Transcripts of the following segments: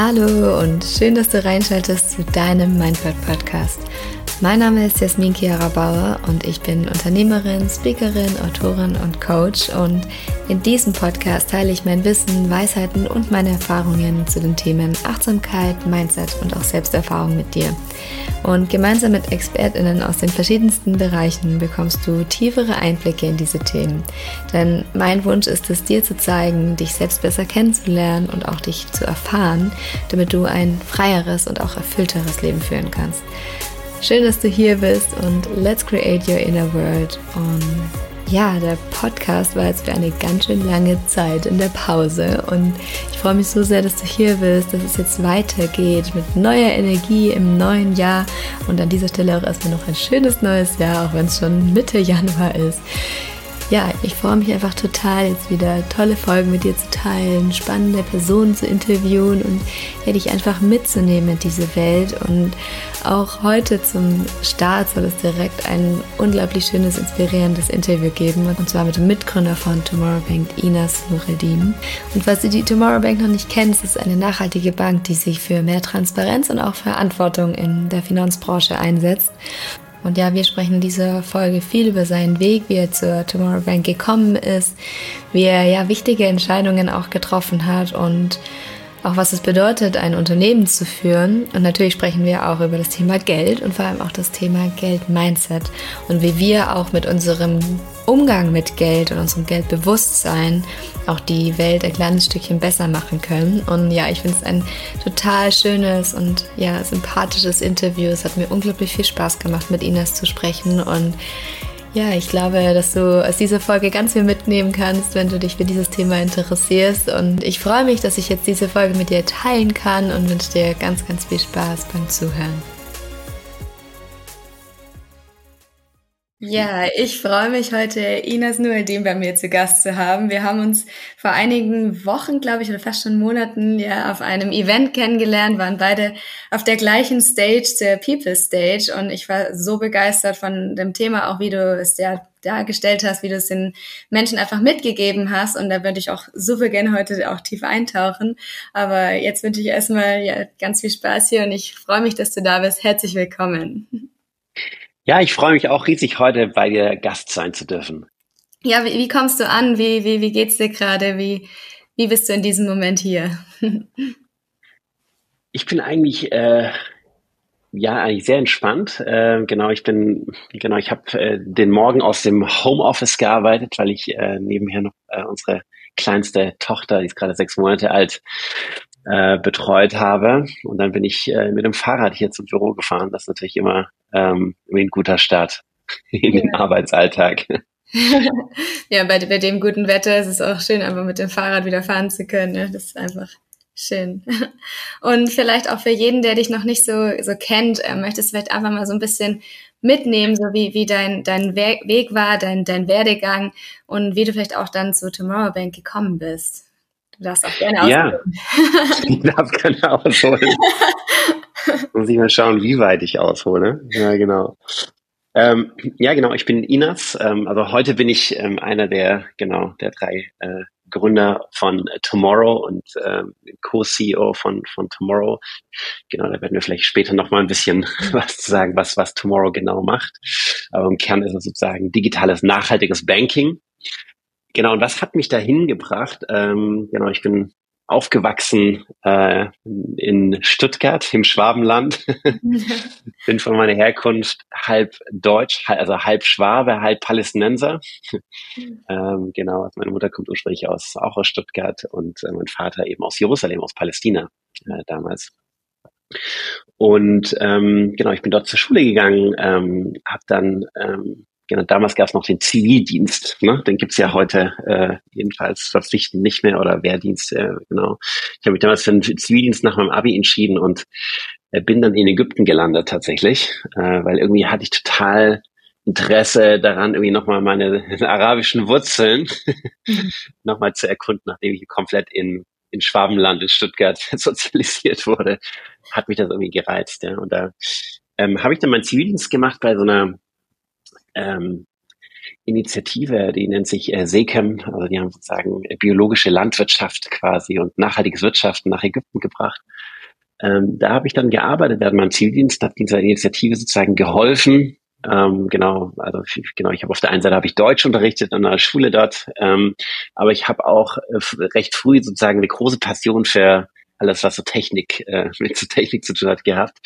Hallo und schön, dass du reinschaltest zu deinem Mindful Podcast. Mein Name ist Jasmin Chiara Bauer und ich bin Unternehmerin, Speakerin, Autorin und Coach und in diesem Podcast teile ich mein Wissen, Weisheiten und meine Erfahrungen zu den Themen Achtsamkeit, Mindset und auch Selbsterfahrung mit dir. Und gemeinsam mit ExpertInnen aus den verschiedensten Bereichen bekommst du tiefere Einblicke in diese Themen. Denn mein Wunsch ist es, dir zu zeigen, dich selbst besser kennenzulernen und auch dich zu erfahren, damit du ein freieres und auch erfüllteres Leben führen kannst. Schön, dass du hier bist und let's create your inner world. Und ja, der Podcast war jetzt für eine ganz schön lange Zeit in der Pause und ich freue mich so sehr, dass du hier bist, dass es jetzt weitergeht mit neuer Energie im neuen Jahr und an dieser Stelle auch erstmal noch ein schönes neues Jahr, auch wenn es schon Mitte Januar ist ja, ich freue mich einfach total, jetzt wieder tolle Folgen mit dir zu teilen, spannende Personen zu interviewen und ja, dich einfach mitzunehmen in diese Welt. Und auch heute zum Start soll es direkt ein unglaublich schönes, inspirierendes Interview geben. Und zwar mit dem Mitgründer von Tomorrow Bank, Inas Nureddin. Und falls du die Tomorrow Bank noch nicht kennst, ist eine nachhaltige Bank, die sich für mehr Transparenz und auch Verantwortung in der Finanzbranche einsetzt. Und ja, wir sprechen in dieser Folge viel über seinen Weg, wie er zur Tomorrow Bank gekommen ist, wie er ja wichtige Entscheidungen auch getroffen hat und auch was es bedeutet, ein Unternehmen zu führen. Und natürlich sprechen wir auch über das Thema Geld und vor allem auch das Thema Geld-Mindset und wie wir auch mit unserem Umgang mit Geld und unserem Geldbewusstsein auch die Welt ein kleines Stückchen besser machen können. Und ja, ich finde es ein total schönes und ja, sympathisches Interview. Es hat mir unglaublich viel Spaß gemacht, mit Ines zu sprechen und ja, ich glaube, dass du aus dieser Folge ganz viel mitnehmen kannst, wenn du dich für dieses Thema interessierst. Und ich freue mich, dass ich jetzt diese Folge mit dir teilen kann und wünsche dir ganz, ganz viel Spaß beim Zuhören. Ja, ich freue mich heute, Ines Nueldin bei mir zu Gast zu haben. Wir haben uns vor einigen Wochen, glaube ich, oder fast schon Monaten ja auf einem Event kennengelernt, waren beide auf der gleichen Stage, der People Stage. Und ich war so begeistert von dem Thema, auch wie du es ja dargestellt hast, wie du es den Menschen einfach mitgegeben hast. Und da würde ich auch super gerne heute auch tief eintauchen. Aber jetzt wünsche ich erstmal ja, ganz viel Spaß hier und ich freue mich, dass du da bist. Herzlich willkommen. Ja, ich freue mich auch riesig, heute bei dir Gast sein zu dürfen. Ja, wie, wie kommst du an? Wie, wie, wie geht's dir gerade? Wie, wie bist du in diesem Moment hier? ich bin eigentlich äh, ja eigentlich sehr entspannt. Äh, genau, ich bin genau, ich habe äh, den Morgen aus dem Homeoffice gearbeitet, weil ich äh, nebenher noch äh, unsere kleinste Tochter, die ist gerade sechs Monate alt, äh, betreut habe. Und dann bin ich äh, mit dem Fahrrad hier zum Büro gefahren. Das ist natürlich immer ähm, wie ein guter Start in den Arbeitsalltag. ja, bei, bei dem guten Wetter ist es auch schön, einfach mit dem Fahrrad wieder fahren zu können. Ne? Das ist einfach schön. Und vielleicht auch für jeden, der dich noch nicht so, so kennt, äh, möchtest du vielleicht einfach mal so ein bisschen mitnehmen, so wie, wie dein, dein Weg war, dein, dein Werdegang und wie du vielleicht auch dann zu Tomorrow Bank gekommen bist. Du darfst auch gerne ausholen. Ja, ich darf gerne ausholen. Muss ich mal schauen, wie weit ich aushole. Ja, genau. Ähm, ja, genau, ich bin Inas. Ähm, also heute bin ich ähm, einer der, genau, der drei äh, Gründer von Tomorrow und ähm, Co-CEO von, von Tomorrow. Genau, da werden wir vielleicht später nochmal ein bisschen was zu sagen, was, was Tomorrow genau macht. Aber im Kern ist es sozusagen digitales, nachhaltiges Banking. Genau, und was hat mich dahin gebracht? Ähm, genau, ich bin aufgewachsen äh, in Stuttgart im Schwabenland. bin von meiner Herkunft halb Deutsch, also halb Schwabe, halb Palästinenser. ähm, genau, also meine Mutter kommt ursprünglich aus auch aus Stuttgart und äh, mein Vater eben aus Jerusalem, aus Palästina äh, damals. Und ähm, genau, ich bin dort zur Schule gegangen, ähm, habe dann ähm, Genau, damals gab es noch den Zivildienst, ne? den gibt's ja heute äh, jedenfalls verpflichtend nicht mehr oder Wehrdienst, äh, genau. Ich habe mich damals für den Zivildienst nach meinem Abi entschieden und äh, bin dann in Ägypten gelandet tatsächlich, äh, weil irgendwie hatte ich total Interesse daran, irgendwie nochmal meine arabischen Wurzeln mhm. nochmal zu erkunden, nachdem ich komplett in, in Schwabenland, in Stuttgart sozialisiert wurde, hat mich das irgendwie gereizt. Ja. Und da ähm, habe ich dann meinen Zivildienst gemacht bei so einer ähm, Initiative, die nennt sich äh, SECAM, also die haben sozusagen biologische Landwirtschaft quasi und nachhaltiges Wirtschaften nach Ägypten gebracht. Ähm, da habe ich dann gearbeitet während meinem Zieldienst, habe dieser Initiative sozusagen geholfen. Ähm, genau, also genau, ich habe auf der einen Seite habe ich Deutsch unterrichtet an einer Schule dort, ähm, aber ich habe auch äh, recht früh sozusagen eine große Passion für alles, was so Technik äh, mit so Technik zu tun hat gehabt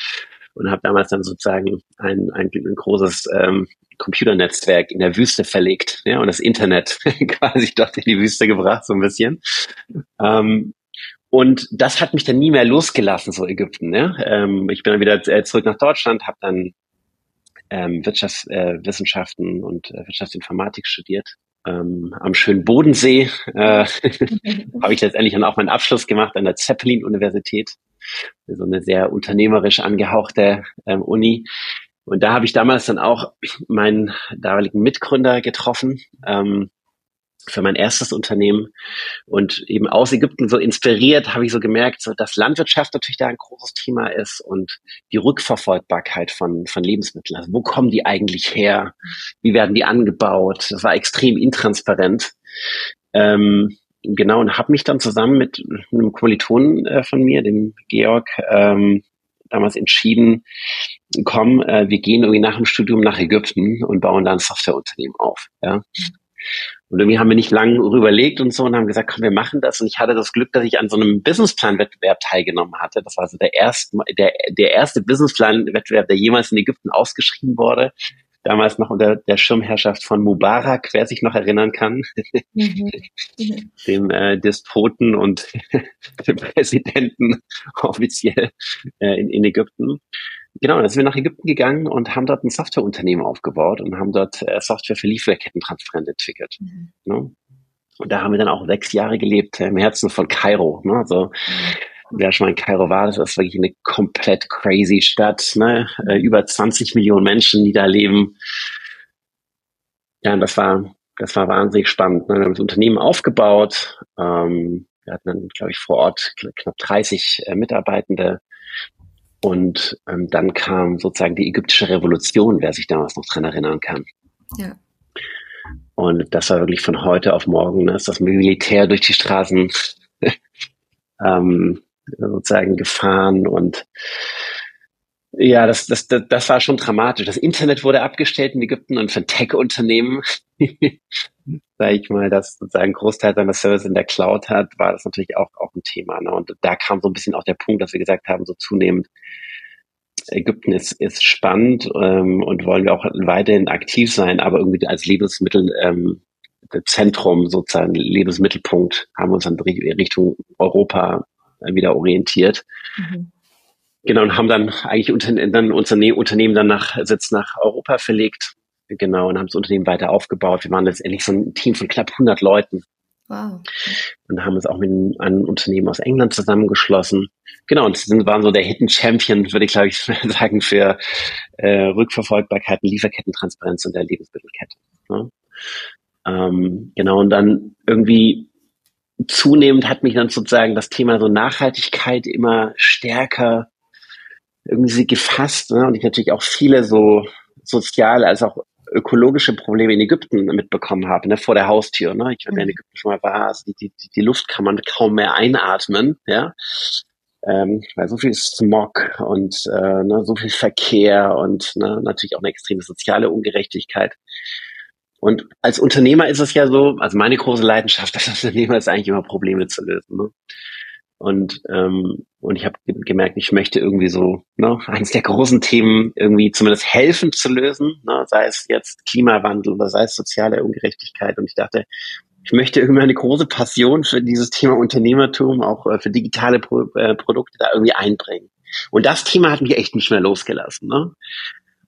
und habe damals dann sozusagen ein, ein, ein großes ähm, Computernetzwerk in der Wüste verlegt ja, und das Internet quasi dort in die Wüste gebracht, so ein bisschen. Ähm, und das hat mich dann nie mehr losgelassen, so Ägypten. Ja? Ähm, ich bin dann wieder äh, zurück nach Deutschland, habe dann ähm, Wirtschaftswissenschaften äh, und äh, Wirtschaftsinformatik studiert. Ähm, am schönen Bodensee äh, habe ich letztendlich dann auch meinen Abschluss gemacht an der Zeppelin-Universität. So eine sehr unternehmerisch angehauchte ähm, Uni. Und da habe ich damals dann auch meinen damaligen Mitgründer getroffen ähm, für mein erstes Unternehmen. Und eben aus Ägypten so inspiriert habe ich so gemerkt, so, dass Landwirtschaft natürlich da ein großes Thema ist und die Rückverfolgbarkeit von, von Lebensmitteln. Also wo kommen die eigentlich her? Wie werden die angebaut? Das war extrem intransparent. Ähm, genau, und habe mich dann zusammen mit einem Kommilitonen äh, von mir, dem Georg, ähm, damals entschieden, komm, äh, wir gehen irgendwie nach dem Studium nach Ägypten und bauen da ein Softwareunternehmen auf. Ja. Und irgendwie haben wir nicht lange überlegt und so und haben gesagt, komm, wir machen das. Und ich hatte das Glück, dass ich an so einem Businessplan-Wettbewerb teilgenommen hatte. Das war also der erste, der, der erste Businessplan-Wettbewerb, der jemals in Ägypten ausgeschrieben wurde damals noch unter der Schirmherrschaft von Mubarak, wer sich noch erinnern kann, mhm. dem äh, Despoten und dem Präsidenten offiziell äh, in, in Ägypten. Genau, dann sind wir nach Ägypten gegangen und haben dort ein Softwareunternehmen aufgebaut und haben dort äh, Software für Lieferkettentransparent entwickelt. Mhm. Ne? Und da haben wir dann auch sechs Jahre gelebt äh, im Herzen von Kairo. Ne? Also mhm wer schon mal in Kairo war, das ist wirklich eine komplett crazy Stadt, ne? Äh, über 20 Millionen Menschen, die da leben. Ja, und das war, das war wahnsinnig spannend. Ne? Wir haben das Unternehmen aufgebaut. Ähm, wir hatten dann, glaube ich, vor Ort knapp 30 äh, Mitarbeitende. Und ähm, dann kam sozusagen die ägyptische Revolution, wer sich damals noch dran erinnern kann. Ja. Und das war wirklich von heute auf morgen, ne, ist das Militär durch die Straßen ähm, sozusagen gefahren und ja, das, das, das, das war schon dramatisch. Das Internet wurde abgestellt in Ägypten und für Tech-Unternehmen, sage ich mal, das sozusagen Großteil seiner Service in der Cloud hat, war das natürlich auch, auch ein Thema. Ne? Und da kam so ein bisschen auch der Punkt, dass wir gesagt haben, so zunehmend, Ägypten ist, ist spannend ähm, und wollen wir auch weiterhin aktiv sein, aber irgendwie als Lebensmittel ähm, Zentrum sozusagen Lebensmittelpunkt haben wir uns dann Richtung Europa wieder orientiert. Mhm. Genau, und haben dann eigentlich unter, dann Unterne Unternehmen dann nach, Sitz nach Europa verlegt. Genau, und haben das Unternehmen weiter aufgebaut. Wir waren letztendlich so ein Team von knapp 100 Leuten. Wow. Und haben uns auch mit einem Unternehmen aus England zusammengeschlossen. Genau, und sind, waren so der Hidden Champion, würde ich glaube ich sagen, für äh, Rückverfolgbarkeiten, Lieferkettentransparenz und der Lebensmittelkette. Ne? Ähm, genau, und dann irgendwie zunehmend hat mich dann sozusagen das Thema so Nachhaltigkeit immer stärker irgendwie gefasst. Ne? Und ich natürlich auch viele so soziale als auch ökologische Probleme in Ägypten mitbekommen habe, ne, vor der Haustür. Ne? Ich, wenn in mhm. Ägypten schon mal war, also die, die, die Luft kann man kaum mehr einatmen, ja. Ähm, weil so viel Smog und äh, ne, so viel Verkehr und ne, natürlich auch eine extreme soziale Ungerechtigkeit. Und als Unternehmer ist es ja so, also meine große Leidenschaft als Unternehmer ist eigentlich immer Probleme zu lösen. Ne? Und, ähm, und ich habe gemerkt, ich möchte irgendwie so ne, eines der großen Themen irgendwie zumindest helfen zu lösen, ne, sei es jetzt Klimawandel oder sei es soziale Ungerechtigkeit. Und ich dachte, ich möchte irgendwie eine große Passion für dieses Thema Unternehmertum, auch äh, für digitale Pro äh, Produkte da irgendwie einbringen. Und das Thema hat mich echt nicht mehr losgelassen. Ne?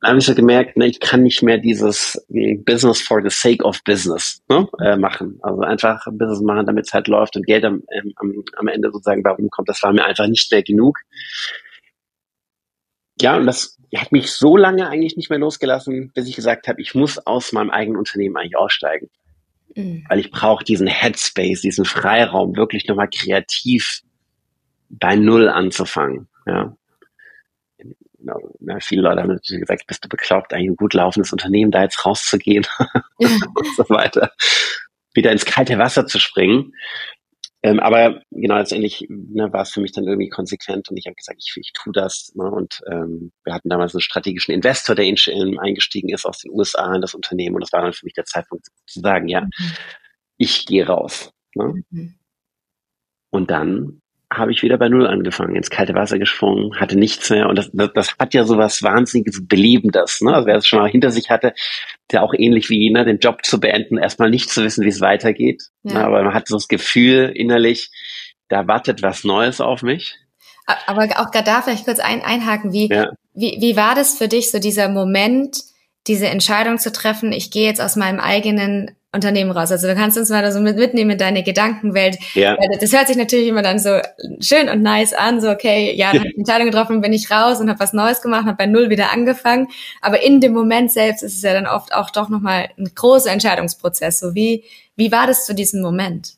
Dann habe ich so gemerkt, ne, ich kann nicht mehr dieses Business for the sake of business ne, äh, machen. Also einfach Business machen, damit es halt läuft und Geld am, ähm, am, am Ende sozusagen bei rumkommt. Das war mir einfach nicht mehr genug. Ja, und das hat mich so lange eigentlich nicht mehr losgelassen, bis ich gesagt habe, ich muss aus meinem eigenen Unternehmen eigentlich aussteigen. Mhm. Weil ich brauche diesen Headspace, diesen Freiraum, wirklich nochmal kreativ bei Null anzufangen. Ja genau, na, viele Leute haben natürlich gesagt, bist du bekloppt, eigentlich ein gut laufendes Unternehmen, da jetzt rauszugehen ja. und so weiter. Wieder ins kalte Wasser zu springen. Ähm, aber genau, letztendlich ne, war es für mich dann irgendwie konsequent und ich habe gesagt, ich, ich tue das. Ne, und ähm, wir hatten damals einen strategischen Investor, der in, in, eingestiegen ist aus den USA in das Unternehmen und das war dann für mich der Zeitpunkt zu sagen, ja, mhm. ich gehe raus. Ne? Mhm. Und dann habe ich wieder bei Null angefangen, ins kalte Wasser gesprungen, hatte nichts mehr. Und das, das, das hat ja so was Wahnsinniges Belebendes. Ne? Also wer es schon mal hinter sich hatte, der auch ähnlich wie jener, den Job zu beenden, erstmal nicht zu wissen, wie es weitergeht. Ja. Ne? Aber man hat so das Gefühl innerlich, da wartet was Neues auf mich. Aber auch gerade da vielleicht kurz ein, einhaken, wie, ja. wie, wie war das für dich, so dieser Moment, diese Entscheidung zu treffen, ich gehe jetzt aus meinem eigenen Unternehmen raus. Also du kannst uns mal so mit mitnehmen in deine Gedankenwelt. Ja. Das hört sich natürlich immer dann so schön und nice an, so okay, ja, habe ich Entscheidung getroffen, bin ich raus und habe was Neues gemacht, habe bei Null wieder angefangen. Aber in dem Moment selbst ist es ja dann oft auch doch nochmal ein großer Entscheidungsprozess. So wie, wie war das zu diesem Moment?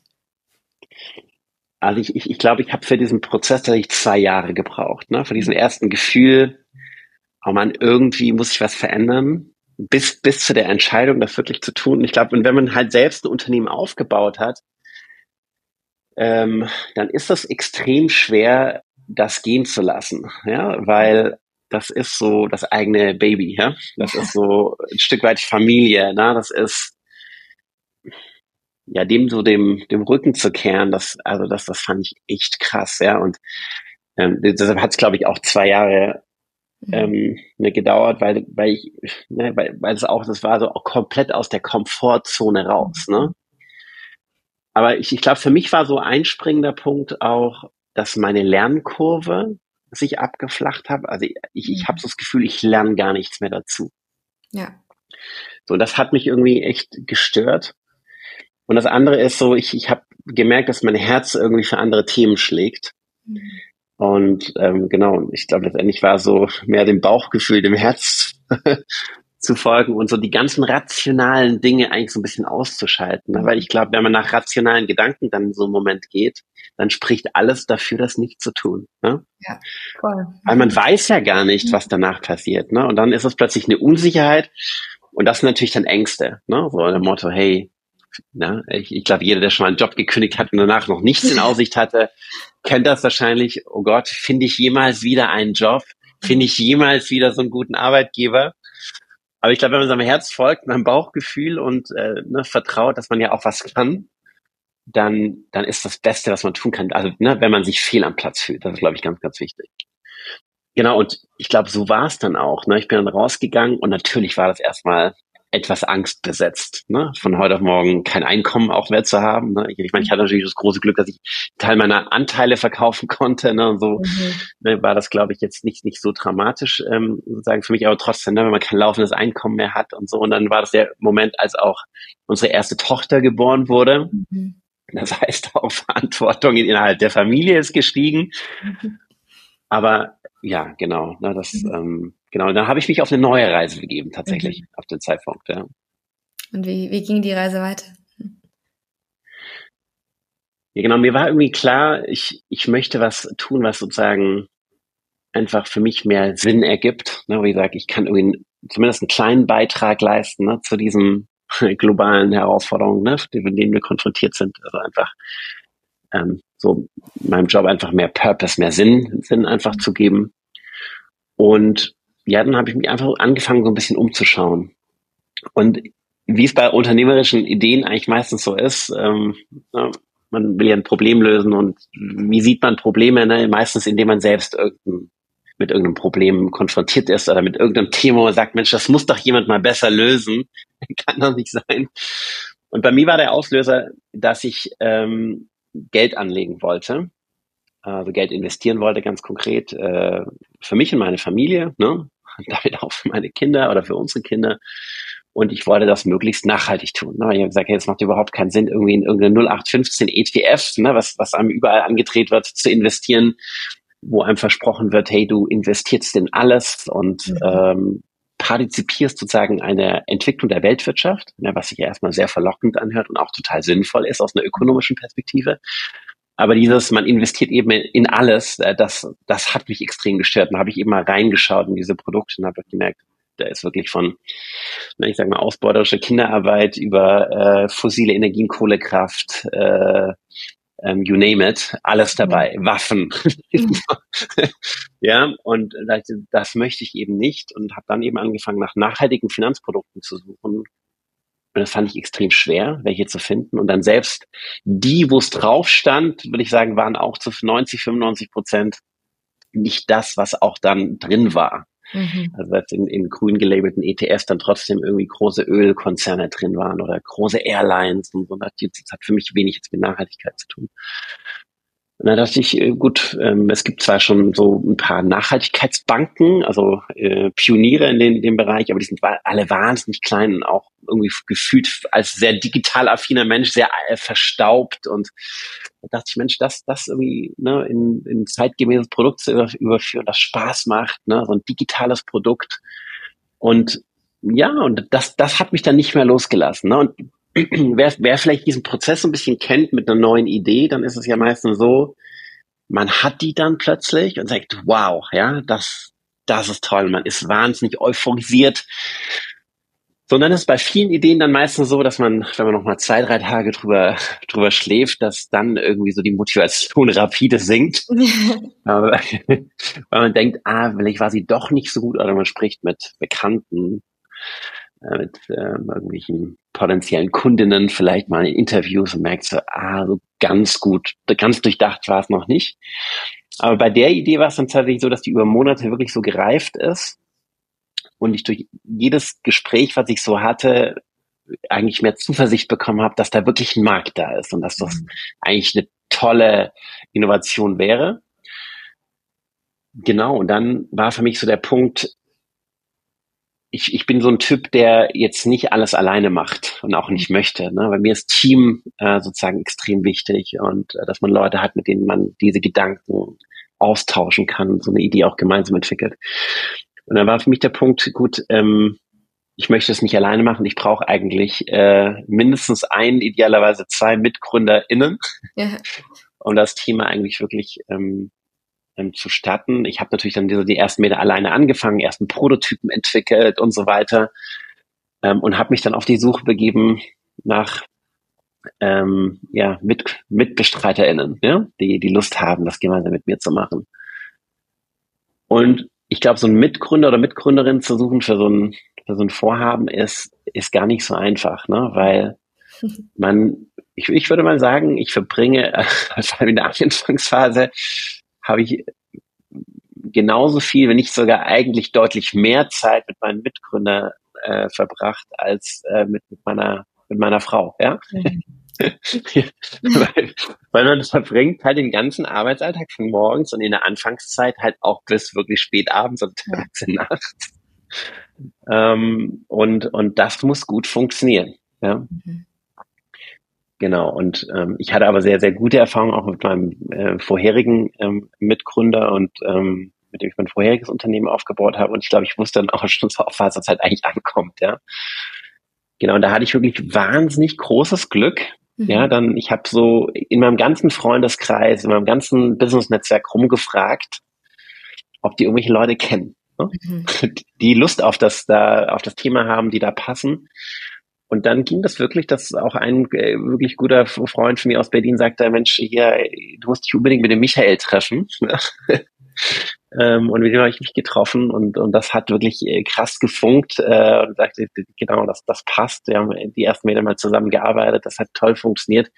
Also ich, ich, ich glaube, ich habe für diesen Prozess tatsächlich zwei Jahre gebraucht. Ne? Für diesen ersten Gefühl, oh man, irgendwie muss ich was verändern bis, bis zu der Entscheidung, das wirklich zu tun. Ich glaube, wenn man halt selbst ein Unternehmen aufgebaut hat, ähm, dann ist das extrem schwer, das gehen zu lassen, ja, weil das ist so das eigene Baby, ja, das ist so ein Stück weit Familie, na, das ist ja dem so dem dem Rücken zu kehren, das also das das fand ich echt krass, ja, und ähm, deshalb hat es glaube ich auch zwei Jahre. Ähm, mir gedauert, weil, weil ich, ne, weil, weil es auch, das war so komplett aus der Komfortzone raus, ne? Aber ich, ich glaube, für mich war so ein springender Punkt auch, dass meine Lernkurve sich abgeflacht hat. Also ich, ich, ich habe so das Gefühl, ich lerne gar nichts mehr dazu. Ja. So, das hat mich irgendwie echt gestört. Und das andere ist so, ich, ich habe gemerkt, dass mein Herz irgendwie für andere Themen schlägt. Mhm. Und ähm, genau, ich glaube, letztendlich war so mehr dem Bauchgefühl, dem Herz zu folgen und so die ganzen rationalen Dinge eigentlich so ein bisschen auszuschalten. Ne? Weil ich glaube, wenn man nach rationalen Gedanken dann in so einen Moment geht, dann spricht alles dafür, das nicht zu tun. Ne? Ja, voll. Weil man weiß ja gar nicht, was danach passiert. Ne? Und dann ist es plötzlich eine Unsicherheit und das sind natürlich dann Ängste. Ne? So der Motto, hey, Ne? Ich, ich glaube, jeder, der schon mal einen Job gekündigt hat und danach noch nichts in Aussicht hatte, kennt das wahrscheinlich. Oh Gott, finde ich jemals wieder einen Job? Finde ich jemals wieder so einen guten Arbeitgeber? Aber ich glaube, wenn man seinem Herz folgt, seinem Bauchgefühl und äh, ne, vertraut, dass man ja auch was kann, dann, dann ist das Beste, was man tun kann. Also, ne, wenn man sich fehl am Platz fühlt, das ist, glaube ich, ganz, ganz wichtig. Genau, und ich glaube, so war es dann auch. Ne? Ich bin dann rausgegangen und natürlich war das erstmal etwas Angst besetzt, ne? von heute auf morgen kein Einkommen auch mehr zu haben. Ne? Ich, meine, ich hatte natürlich das große Glück, dass ich Teil meiner Anteile verkaufen konnte. Ne? Und so mhm. ne, war das, glaube ich, jetzt nicht, nicht so dramatisch ähm, sozusagen für mich, aber trotzdem, ne, wenn man kein laufendes Einkommen mehr hat und so. Und dann war das der Moment, als auch unsere erste Tochter geboren wurde. Mhm. Das heißt, auch Verantwortung innerhalb der Familie ist gestiegen. Mhm. Aber ja, genau. Ne, das, mhm. ähm, genau. Dann habe ich mich auf eine neue Reise begeben, tatsächlich, mhm. auf den Zeitpunkt. Ja. Und wie, wie ging die Reise weiter? Ja, genau. Mir war irgendwie klar, ich, ich möchte was tun, was sozusagen einfach für mich mehr Sinn ergibt. Ne, wie gesagt, ich kann irgendwie zumindest einen kleinen Beitrag leisten ne, zu diesen globalen Herausforderungen, ne, mit denen wir konfrontiert sind. Also einfach ähm, so meinem Job einfach mehr Purpose, mehr Sinn, Sinn einfach zu geben. Und ja, dann habe ich mich einfach angefangen, so ein bisschen umzuschauen. Und wie es bei unternehmerischen Ideen eigentlich meistens so ist, ähm, ja, man will ja ein Problem lösen und wie sieht man Probleme? Ne? Meistens, indem man selbst irgendein, mit irgendeinem Problem konfrontiert ist oder mit irgendeinem Thema und sagt, Mensch, das muss doch jemand mal besser lösen. Kann doch nicht sein. Und bei mir war der Auslöser, dass ich ähm, Geld anlegen wollte, also Geld investieren wollte, ganz konkret, äh, für mich und meine Familie, ne? damit auch für meine Kinder oder für unsere Kinder. Und ich wollte das möglichst nachhaltig tun. Ne? Ich habe gesagt, hey, es macht überhaupt keinen Sinn, irgendwie in irgendeine 0815 ETF, ne, was, was einem überall angedreht wird, zu investieren, wo einem versprochen wird, hey, du investierst in alles und mhm. ähm, partizipierst sozusagen eine Entwicklung der Weltwirtschaft, ne, was sich erstmal sehr verlockend anhört und auch total sinnvoll ist aus einer ökonomischen Perspektive. Aber dieses, man investiert eben in alles, äh, das, das hat mich extrem gestört. Da habe ich eben mal reingeschaut in diese Produkte und habe gemerkt, da ist wirklich von, ich sag mal, ausbeuterische Kinderarbeit über äh, fossile Energien, Kohlekraft, äh, ähm, you name it, alles dabei. Waffen. ja, und das möchte ich eben nicht und habe dann eben angefangen, nach nachhaltigen Finanzprodukten zu suchen. Und das fand ich extrem schwer, welche zu finden. Und dann selbst die, wo es drauf stand, würde ich sagen, waren auch zu 90, 95 Prozent nicht das, was auch dann drin war. Mhm. Also dass in, in grün gelabelten ETFs dann trotzdem irgendwie große Ölkonzerne drin waren oder große Airlines und so. Das hat für mich wenig jetzt mit Nachhaltigkeit zu tun. Und dann dachte ich, äh, gut, ähm, es gibt zwar schon so ein paar Nachhaltigkeitsbanken, also äh, Pioniere in, den, in dem Bereich, aber die sind alle wahnsinnig klein und auch irgendwie gefühlt als sehr digital affiner Mensch sehr äh, verstaubt. Und da dachte ich, Mensch, das, das irgendwie ne, in, in zeitgemäßes Produkt zu überführen, das Spaß macht, ne, so ein digitales Produkt. Und ja, und das, das hat mich dann nicht mehr losgelassen. Ne? Und wer, wer vielleicht diesen Prozess ein bisschen kennt mit einer neuen Idee, dann ist es ja meistens so, man hat die dann plötzlich und sagt, wow, ja, das, das ist toll. Man ist wahnsinnig euphorisiert. Sondern es ist bei vielen Ideen dann meistens so, dass man, wenn man noch mal zwei, drei Tage drüber, drüber schläft, dass dann irgendwie so die Motivation rapide sinkt. weil man denkt, ah, vielleicht war sie doch nicht so gut oder man spricht mit Bekannten äh, mit äh, irgendwelchen potenziellen Kundinnen vielleicht mal in Interviews und merkt so, ah, so ganz gut, ganz durchdacht war es noch nicht. Aber bei der Idee war es dann tatsächlich so, dass die über Monate wirklich so gereift ist und ich durch jedes Gespräch, was ich so hatte, eigentlich mehr Zuversicht bekommen habe, dass da wirklich ein Markt da ist und dass das mhm. eigentlich eine tolle Innovation wäre. Genau, und dann war für mich so der Punkt, ich, ich bin so ein Typ, der jetzt nicht alles alleine macht und auch nicht möchte. Ne? Bei mir ist Team äh, sozusagen extrem wichtig und äh, dass man Leute hat, mit denen man diese Gedanken austauschen kann und so eine Idee auch gemeinsam entwickelt. Und dann war für mich der Punkt, gut, ähm, ich möchte es nicht alleine machen. Ich brauche eigentlich äh, mindestens ein, idealerweise zwei MitgründerInnen, ja. um das Thema eigentlich wirklich ähm, ähm, zu starten. Ich habe natürlich dann die, die ersten Meter alleine angefangen, ersten Prototypen entwickelt und so weiter ähm, und habe mich dann auf die Suche begeben nach ähm, ja, mit, MitbestreiterInnen, ja, die, die Lust haben, das gemeinsam mit mir zu machen. Und ich glaube, so ein Mitgründer oder Mitgründerin zu suchen für so ein, für so ein Vorhaben ist, ist gar nicht so einfach, ne? weil man, ich, ich würde mal sagen, ich verbringe, vor allem in der Anfangsphase, habe ich genauso viel, wenn nicht sogar eigentlich deutlich mehr Zeit mit meinen Mitgründern äh, verbracht als äh, mit, mit meiner mit meiner Frau, ja. Mhm. weil, weil man verbringt halt den ganzen Arbeitsalltag von morgens und in der Anfangszeit halt auch bis wirklich spät abends und tags und nachts. Ähm, und, und das muss gut funktionieren. Ja. Mhm. Genau, und ähm, ich hatte aber sehr, sehr gute Erfahrungen auch mit meinem äh, vorherigen ähm, Mitgründer und ähm, mit dem ich mein vorheriges Unternehmen aufgebaut habe. Und ich glaube, ich wusste dann auch schon so, auf was es halt eigentlich ankommt, ja. Genau, und da hatte ich wirklich wahnsinnig großes Glück. Mhm. Ja, dann, ich habe so in meinem ganzen Freundeskreis, in meinem ganzen Business-Netzwerk rumgefragt, ob die irgendwelche Leute kennen, ne? mhm. die Lust auf das da, auf das Thema haben, die da passen. Und dann ging das wirklich, dass auch ein äh, wirklich guter Freund von mir aus Berlin sagte, Mensch, hier, du musst dich unbedingt mit dem Michael treffen. ähm, und mit dem habe ich mich getroffen und, und das hat wirklich äh, krass gefunkt äh, und sagte, genau, das, das passt. Wir haben die ersten Meter mal zusammen gearbeitet, das hat toll funktioniert.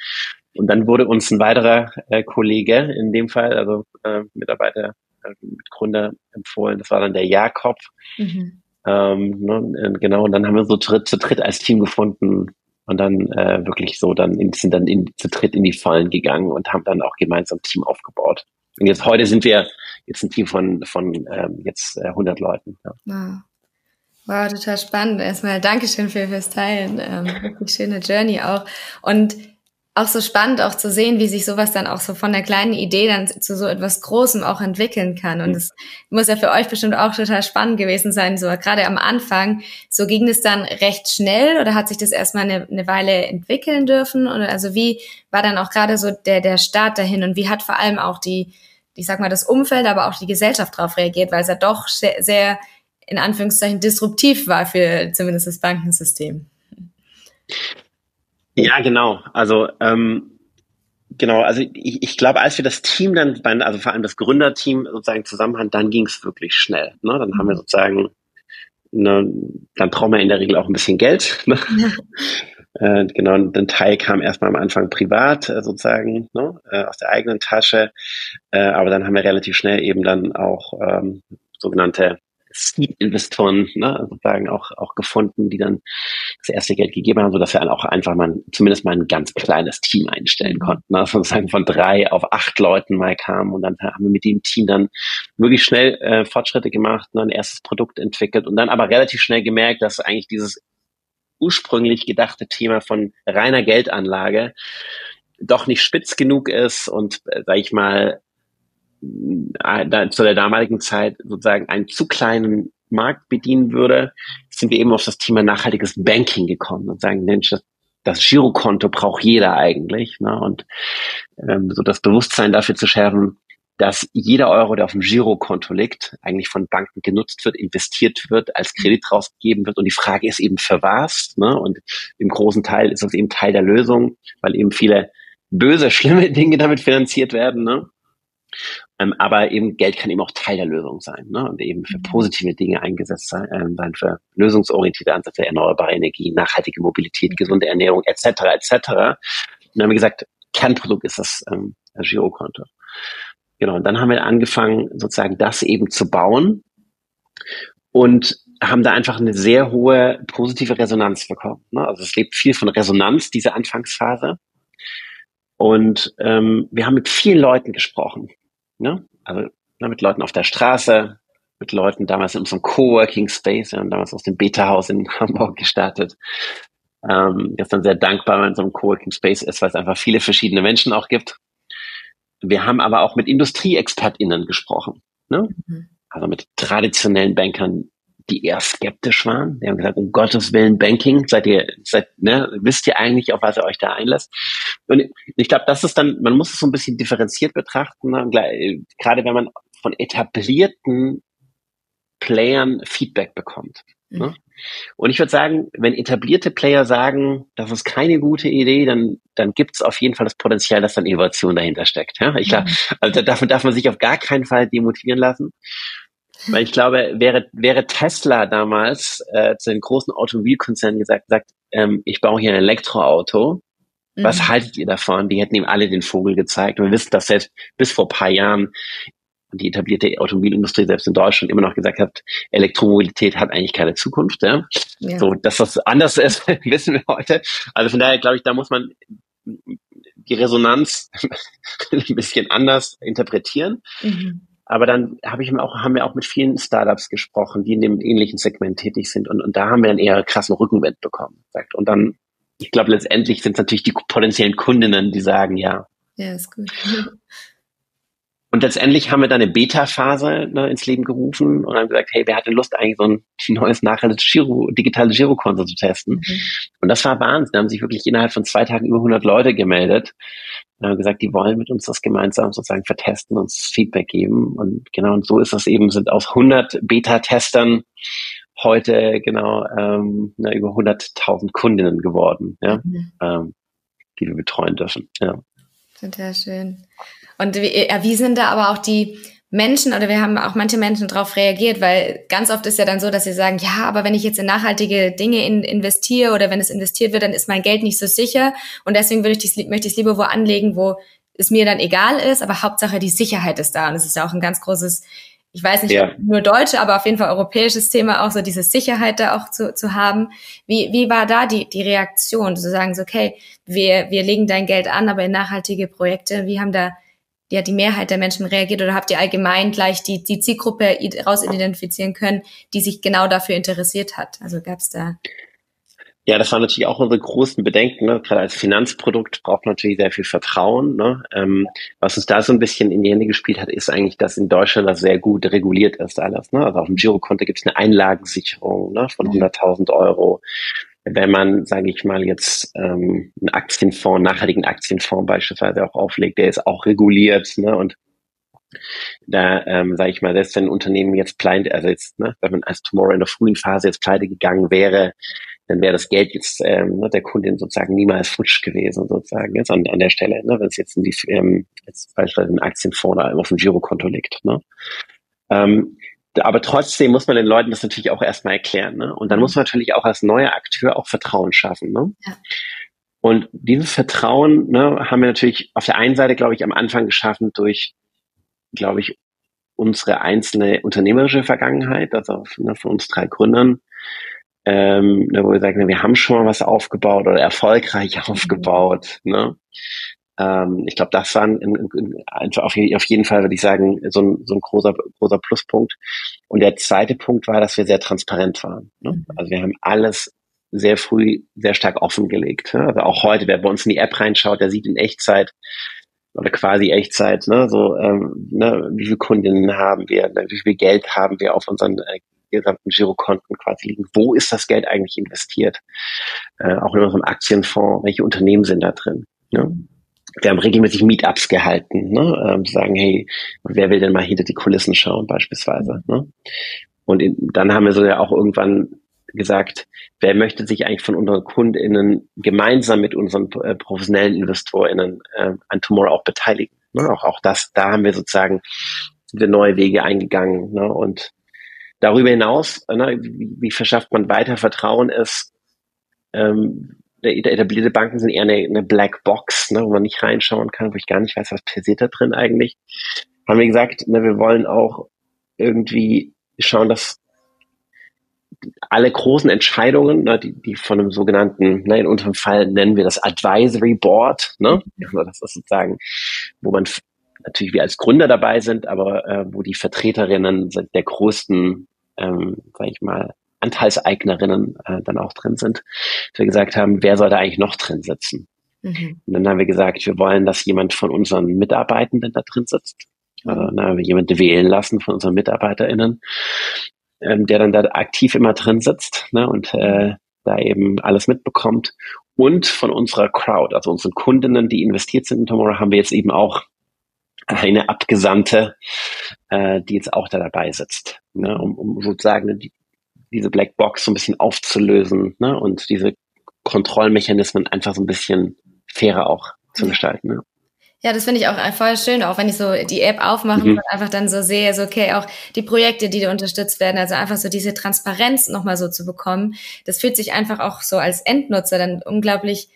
Und dann wurde uns ein weiterer äh, Kollege, in dem Fall, also äh, Mitarbeiter, äh, Mitgründer empfohlen, das war dann der Jakob. Mhm ähm, ne, genau, und dann haben wir so dritt, zu dritt als Team gefunden und dann äh, wirklich so dann in, sind dann in, zu dritt in die Fallen gegangen und haben dann auch gemeinsam Team aufgebaut. Und jetzt heute sind wir jetzt ein Team von von ähm, jetzt äh, 100 Leuten. Ja. Wow. wow, total spannend. Erstmal Dankeschön für fürs Teilen. Ähm, wirklich schöne Journey auch. Und auch so spannend, auch zu sehen, wie sich sowas dann auch so von der kleinen Idee dann zu so etwas Großem auch entwickeln kann. Und es muss ja für euch bestimmt auch total spannend gewesen sein, so gerade am Anfang. So ging es dann recht schnell oder hat sich das erstmal eine, eine Weile entwickeln dürfen? Oder also wie war dann auch gerade so der, der Start dahin und wie hat vor allem auch die, ich sag mal, das Umfeld, aber auch die Gesellschaft darauf reagiert, weil es ja doch sehr, sehr in Anführungszeichen disruptiv war für zumindest das Bankensystem. Ja, genau. Also ähm, genau, also ich, ich glaube, als wir das Team dann, also vor allem das Gründerteam sozusagen zusammen haben, dann ging es wirklich schnell. Ne? Dann haben wir sozusagen, ne, dann brauchen wir in der Regel auch ein bisschen Geld. Ne? Ja. Äh, genau, ein Teil kam erstmal am Anfang privat äh, sozusagen ne, äh, aus der eigenen Tasche, äh, aber dann haben wir relativ schnell eben dann auch ähm, sogenannte Seed-Investoren ne, sozusagen auch, auch gefunden, die dann das erste Geld gegeben haben, sodass wir dann auch einfach mal zumindest mal ein ganz kleines Team einstellen mhm. konnten. Ne, sozusagen von drei auf acht Leuten mal kamen und dann haben wir mit dem Team dann wirklich schnell äh, Fortschritte gemacht, ne, ein erstes Produkt entwickelt und dann aber relativ schnell gemerkt, dass eigentlich dieses ursprünglich gedachte Thema von reiner Geldanlage doch nicht spitz genug ist und, äh, sag ich mal, da, zu der damaligen Zeit sozusagen einen zu kleinen Markt bedienen würde, sind wir eben auf das Thema nachhaltiges Banking gekommen und sagen, Mensch, das, das Girokonto braucht jeder eigentlich. Ne? Und ähm, so das Bewusstsein dafür zu schärfen, dass jeder Euro, der auf dem Girokonto liegt, eigentlich von Banken genutzt wird, investiert wird, als Kredit rausgegeben wird. Und die Frage ist eben für was. Ne? Und im großen Teil ist das eben Teil der Lösung, weil eben viele böse, schlimme Dinge damit finanziert werden. Ne? Ähm, aber eben Geld kann eben auch Teil der Lösung sein ne? und eben für mhm. positive Dinge eingesetzt sein, äh, sein für lösungsorientierte Ansätze, erneuerbare Energie, nachhaltige Mobilität, gesunde Ernährung etc. etc. Und dann haben wir gesagt, Kernprodukt ist das, ähm, Girokonto. Genau, und dann haben wir angefangen, sozusagen das eben zu bauen und haben da einfach eine sehr hohe positive Resonanz bekommen. Ne? Also es lebt viel von Resonanz, diese Anfangsphase. Und ähm, wir haben mit vielen Leuten gesprochen. Ne? Also ne, mit Leuten auf der Straße, mit Leuten damals in unserem Coworking Space, wir haben damals aus dem Beta-Haus in Hamburg gestartet. Ähm, ist dann sehr dankbar, wenn so ein Coworking Space ist, weil es einfach viele verschiedene Menschen auch gibt. Wir haben aber auch mit IndustrieexpertInnen gesprochen. Ne? Mhm. Also mit traditionellen Bankern, die eher skeptisch waren. Die haben gesagt, um Gottes Willen Banking, seid ihr, seid, ne, wisst ihr eigentlich, auf was ihr euch da einlässt? Und ich glaube, das ist dann, man muss es so ein bisschen differenziert betrachten, ne? gerade wenn man von etablierten Playern Feedback bekommt. Ne? Mhm. Und ich würde sagen, wenn etablierte Player sagen, das ist keine gute Idee, dann, dann gibt es auf jeden Fall das Potenzial, dass dann Innovation dahinter steckt. Ja? Ich, mhm. Also davon darf man sich auf gar keinen Fall demotivieren lassen. Weil ich glaube, wäre, wäre Tesla damals äh, zu den großen Automobilkonzernen gesagt, sagt, ähm, ich baue hier ein Elektroauto, mhm. was haltet ihr davon? Die hätten ihm alle den Vogel gezeigt. Und wir wissen, dass selbst bis vor paar Jahren die etablierte Automobilindustrie selbst in Deutschland immer noch gesagt hat, Elektromobilität hat eigentlich keine Zukunft. Ja? ja. So, dass das anders ist, wissen wir heute. Also von daher glaube ich, da muss man die Resonanz ein bisschen anders interpretieren. Mhm. Aber dann habe ich auch, haben wir auch mit vielen Startups gesprochen, die in dem ähnlichen Segment tätig sind. Und, und da haben wir dann eher krassen Rückenwind bekommen. Und dann, ich glaube, letztendlich sind es natürlich die potenziellen Kundinnen, die sagen, ja. Ja, ist gut. Und letztendlich haben wir dann eine Beta-Phase ne, ins Leben gerufen und haben gesagt, hey, wer hat denn Lust, eigentlich so ein neues nachhaltiges Giro, digitales Girokonto zu testen? Mhm. Und das war Wahnsinn. Da haben sich wirklich innerhalb von zwei Tagen über 100 Leute gemeldet und haben gesagt, die wollen mit uns das gemeinsam sozusagen vertesten, uns Feedback geben. Und genau, und so ist das eben, sind aus 100 Beta-Testern heute genau ähm, na, über 100.000 Kundinnen geworden, ja, mhm. ähm, die wir betreuen dürfen. Ja. Total schön. Und wie, äh, wie sind da aber auch die Menschen oder wir haben auch manche Menschen darauf reagiert, weil ganz oft ist ja dann so, dass sie sagen, ja, aber wenn ich jetzt in nachhaltige Dinge in, investiere oder wenn es investiert wird, dann ist mein Geld nicht so sicher und deswegen würde ich dies, möchte ich es lieber wo anlegen, wo es mir dann egal ist, aber Hauptsache die Sicherheit ist da und das ist ja auch ein ganz großes, ich weiß nicht, ja. nur deutsche, aber auf jeden Fall europäisches Thema auch so diese Sicherheit da auch zu, zu haben. Wie, wie war da die, die Reaktion, zu sagen so, okay, wir, wir legen dein Geld an, aber in nachhaltige Projekte, wie haben da ja, die Mehrheit der Menschen reagiert oder habt ihr allgemein gleich die, die Zielgruppe rausidentifizieren können, die sich genau dafür interessiert hat? Also gab es da? Ja, das waren natürlich auch unsere großen Bedenken. Ne? Gerade als Finanzprodukt braucht man natürlich sehr viel Vertrauen. Ne? Ähm, was uns da so ein bisschen in die Hände gespielt hat, ist eigentlich, dass in Deutschland das sehr gut reguliert ist alles. Ne? Also auf dem Girokonto gibt es eine Einlagensicherung ne? von 100.000 Euro. Wenn man, sage ich mal, jetzt ähm, einen Aktienfonds, einen nachhaltigen Aktienfonds beispielsweise auch auflegt, der ist auch reguliert ne? und da ähm, sage ich mal, selbst wenn ein Unternehmen jetzt pleite, also jetzt, ne, wenn man als Tomorrow in der frühen Phase jetzt pleite gegangen wäre, dann wäre das Geld jetzt ähm, ne, der Kundin sozusagen niemals futsch gewesen, sozusagen, jetzt an, an der Stelle, ne, wenn es jetzt in die ähm, jetzt beispielsweise ein Aktienfonds oder auf dem Girokonto liegt. Ne. Ähm, aber trotzdem muss man den Leuten das natürlich auch erstmal erklären. Ne? Und dann muss man natürlich auch als neuer Akteur auch Vertrauen schaffen. Ne? Ja. Und dieses Vertrauen ne, haben wir natürlich auf der einen Seite, glaube ich, am Anfang geschaffen durch glaube ich, unsere einzelne unternehmerische Vergangenheit, also ne, von uns drei Gründern, ähm, ne, wo wir sagen, wir haben schon mal was aufgebaut oder erfolgreich mhm. aufgebaut. Ne? Ähm, ich glaube, das war ein, ein, ein, auf, jeden Fall, würde ich sagen, so ein, so ein großer, großer Pluspunkt. Und der zweite Punkt war, dass wir sehr transparent waren. Ne? Mhm. Also wir haben alles sehr früh sehr stark offengelegt. Ne? Also auch heute, wer bei uns in die App reinschaut, der sieht in Echtzeit, oder quasi Echtzeit, ne, so ähm, ne, wie viele Kundinnen haben wir, ne, wie viel Geld haben wir auf unseren äh, gesamten Girokonten quasi liegen, wo ist das Geld eigentlich investiert, äh, auch in unserem Aktienfonds, welche Unternehmen sind da drin. Ne? Wir haben regelmäßig Meetups gehalten, ne, ähm, sagen, hey, wer will denn mal hinter die Kulissen schauen beispielsweise. Ne? Und in, dann haben wir so ja auch irgendwann gesagt, wer möchte sich eigentlich von unseren KundInnen gemeinsam mit unseren äh, professionellen InvestorInnen äh, an Tomorrow auch beteiligen. Ne? Auch, auch das, da haben wir sozusagen wir neue Wege eingegangen. Ne? Und darüber hinaus, ne, wie, wie verschafft man weiter Vertrauen ist, ähm, etablierte Banken sind eher eine, eine Black Box, ne, wo man nicht reinschauen kann, wo ich gar nicht weiß, was passiert da drin eigentlich. Haben wir gesagt, ne, wir wollen auch irgendwie schauen, dass alle großen Entscheidungen, ne, die, die von einem sogenannten, ne, in unserem Fall nennen wir das Advisory Board, ne, also das ist sozusagen, wo man natürlich wir als Gründer dabei sind, aber äh, wo die Vertreterinnen der größten, ähm, sage ich mal, Anteilseignerinnen äh, dann auch drin sind, dass wir gesagt haben, wer soll da eigentlich noch drin sitzen? Mhm. Und dann haben wir gesagt, wir wollen, dass jemand von unseren Mitarbeitenden da drin sitzt. Also, na, wir jemanden wählen lassen von unseren MitarbeiterInnen ähm, der dann da aktiv immer drin sitzt ne, und äh, da eben alles mitbekommt. Und von unserer Crowd, also unseren Kundinnen, die investiert sind in Tomorrow, haben wir jetzt eben auch eine Abgesandte, äh, die jetzt auch da dabei sitzt, ne, um, um sozusagen die, diese Blackbox so ein bisschen aufzulösen ne, und diese Kontrollmechanismen einfach so ein bisschen fairer auch zu gestalten. Ne. Ja, das finde ich auch voll schön, auch wenn ich so die App aufmache mhm. und einfach dann so sehe, so okay, auch die Projekte, die da unterstützt werden, also einfach so diese Transparenz nochmal so zu bekommen, das fühlt sich einfach auch so als Endnutzer dann unglaublich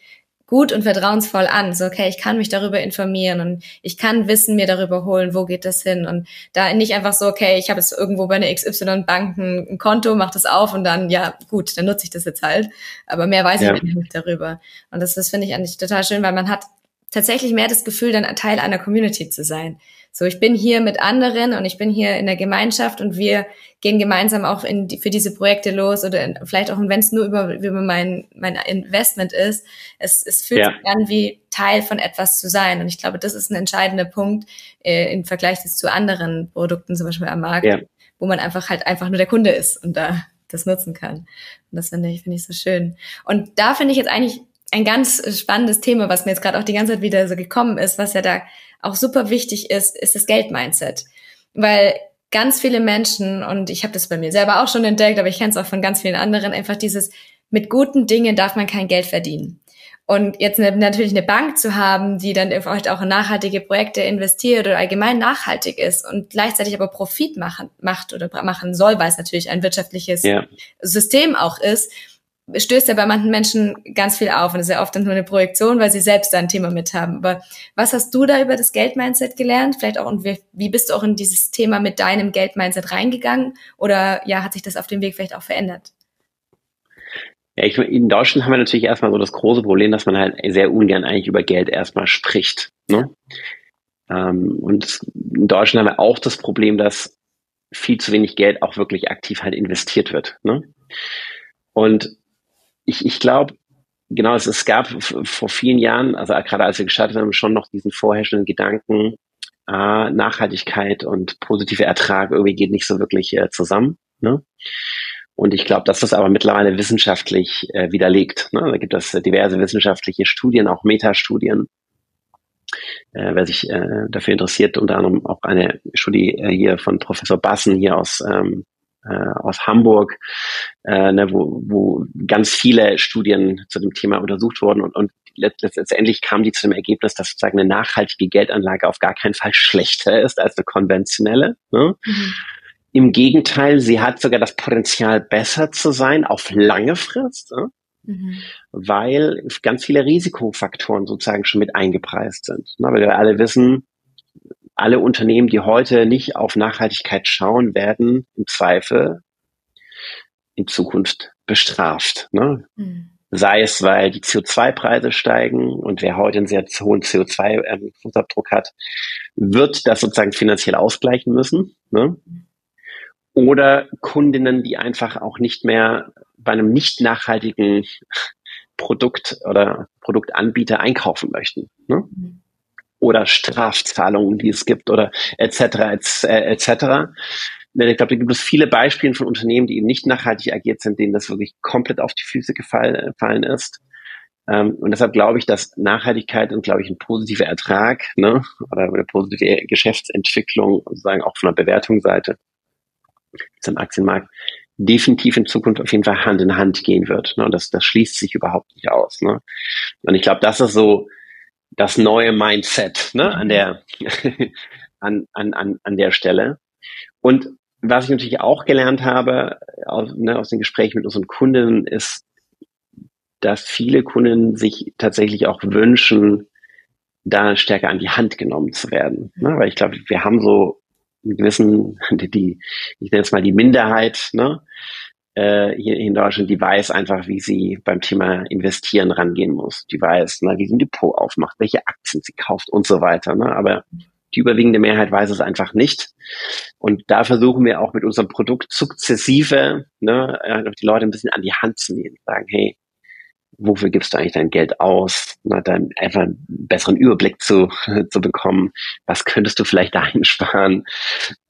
gut und vertrauensvoll an. So, okay, ich kann mich darüber informieren und ich kann Wissen mir darüber holen, wo geht das hin und da nicht einfach so, okay, ich habe jetzt irgendwo bei einer XY-Bank ein, ein, Konto, mach das auf und dann, ja, gut, dann nutze ich das jetzt halt. Aber mehr weiß ja. ich nicht darüber. Und das, das finde ich eigentlich total schön, weil man hat tatsächlich mehr das Gefühl, dann Teil einer Community zu sein. So, ich bin hier mit anderen und ich bin hier in der Gemeinschaft und wir gehen gemeinsam auch in die, für diese Projekte los oder in, vielleicht auch, wenn es nur über, über mein, mein Investment ist. Es, es fühlt ja. sich an, wie Teil von etwas zu sein. Und ich glaube, das ist ein entscheidender Punkt äh, im Vergleich zu anderen Produkten, zum Beispiel am Markt, ja. wo man einfach halt einfach nur der Kunde ist und da das nutzen kann. Und das finde ich, finde ich so schön. Und da finde ich jetzt eigentlich ein ganz spannendes Thema, was mir jetzt gerade auch die ganze Zeit wieder so gekommen ist, was ja da auch super wichtig ist, ist das Geldmindset. Weil ganz viele Menschen, und ich habe das bei mir selber auch schon entdeckt, aber ich kenne es auch von ganz vielen anderen, einfach dieses, mit guten Dingen darf man kein Geld verdienen. Und jetzt ne, natürlich eine Bank zu haben, die dann vielleicht auch in nachhaltige Projekte investiert oder allgemein nachhaltig ist und gleichzeitig aber Profit machen, macht oder machen soll, weil es natürlich ein wirtschaftliches yeah. System auch ist, stößt ja bei manchen Menschen ganz viel auf und ist ja oft nur eine Projektion, weil sie selbst da ein Thema mit haben. Aber was hast du da über das Geldmindset gelernt? Vielleicht auch und wie, wie bist du auch in dieses Thema mit deinem Geldmindset reingegangen? Oder ja, hat sich das auf dem Weg vielleicht auch verändert? Ja, ich, in Deutschland haben wir natürlich erstmal so das große Problem, dass man halt sehr ungern eigentlich über Geld erstmal spricht. Ne? Ähm, und in Deutschland haben wir auch das Problem, dass viel zu wenig Geld auch wirklich aktiv halt investiert wird. Ne? Und ich, ich glaube, genau, es, es gab vor vielen Jahren, also gerade als wir gestartet haben, schon noch diesen vorherrschenden Gedanken, äh, Nachhaltigkeit und positive Ertrag irgendwie geht nicht so wirklich äh, zusammen. Ne? Und ich glaube, dass das aber mittlerweile wissenschaftlich äh, widerlegt. Ne? Da gibt es diverse wissenschaftliche Studien, auch Metastudien. Äh, wer sich äh, dafür interessiert, unter anderem auch eine Studie äh, hier von Professor Bassen hier aus ähm, äh, aus Hamburg, äh, ne, wo, wo ganz viele Studien zu dem Thema untersucht wurden und, und letztendlich kam die zu dem Ergebnis, dass sozusagen eine nachhaltige Geldanlage auf gar keinen Fall schlechter ist als eine konventionelle. Ne? Mhm. Im Gegenteil, sie hat sogar das Potenzial, besser zu sein auf lange Frist, ne? mhm. weil ganz viele Risikofaktoren sozusagen schon mit eingepreist sind. Ne? Weil wir alle wissen, alle Unternehmen, die heute nicht auf Nachhaltigkeit schauen, werden im Zweifel in Zukunft bestraft. Ne? Mhm. Sei es, weil die CO2-Preise steigen und wer heute einen sehr hohen CO2-Fußabdruck hat, wird das sozusagen finanziell ausgleichen müssen. Ne? Oder Kundinnen, die einfach auch nicht mehr bei einem nicht nachhaltigen Produkt oder Produktanbieter einkaufen möchten. Ne? Mhm oder Strafzahlungen, die es gibt oder etc. etc. Et äh, ich glaube, da gibt es viele Beispiele von Unternehmen, die eben nicht nachhaltig agiert sind, denen das wirklich komplett auf die Füße gefallen ist. Ähm, und deshalb glaube ich, dass Nachhaltigkeit und glaube ich ein positiver Ertrag ne, oder eine positive Geschäftsentwicklung sozusagen auch von der Bewertungsseite zum Aktienmarkt definitiv in Zukunft auf jeden Fall Hand in Hand gehen wird. Ne? Und das, das schließt sich überhaupt nicht aus. Ne? Und ich glaube, das ist so das neue Mindset ne, an der an, an, an, an der Stelle. Und was ich natürlich auch gelernt habe aus, ne, aus den Gesprächen mit unseren Kunden ist, dass viele Kunden sich tatsächlich auch wünschen, da stärker an die Hand genommen zu werden. Ne? Weil ich glaube, wir haben so einen gewissen, die, die ich nenne es mal die Minderheit, ne? Äh, hier in Deutschland, die weiß einfach, wie sie beim Thema Investieren rangehen muss. Die weiß, ne, wie sie ein Depot aufmacht, welche Aktien sie kauft und so weiter. Ne? Aber die überwiegende Mehrheit weiß es einfach nicht. Und da versuchen wir auch mit unserem Produkt sukzessive ne, äh, die Leute ein bisschen an die Hand zu nehmen. Sagen, hey, wofür gibst du eigentlich dein Geld aus, na, dann einfach einen besseren Überblick zu, zu bekommen, was könntest du vielleicht da einsparen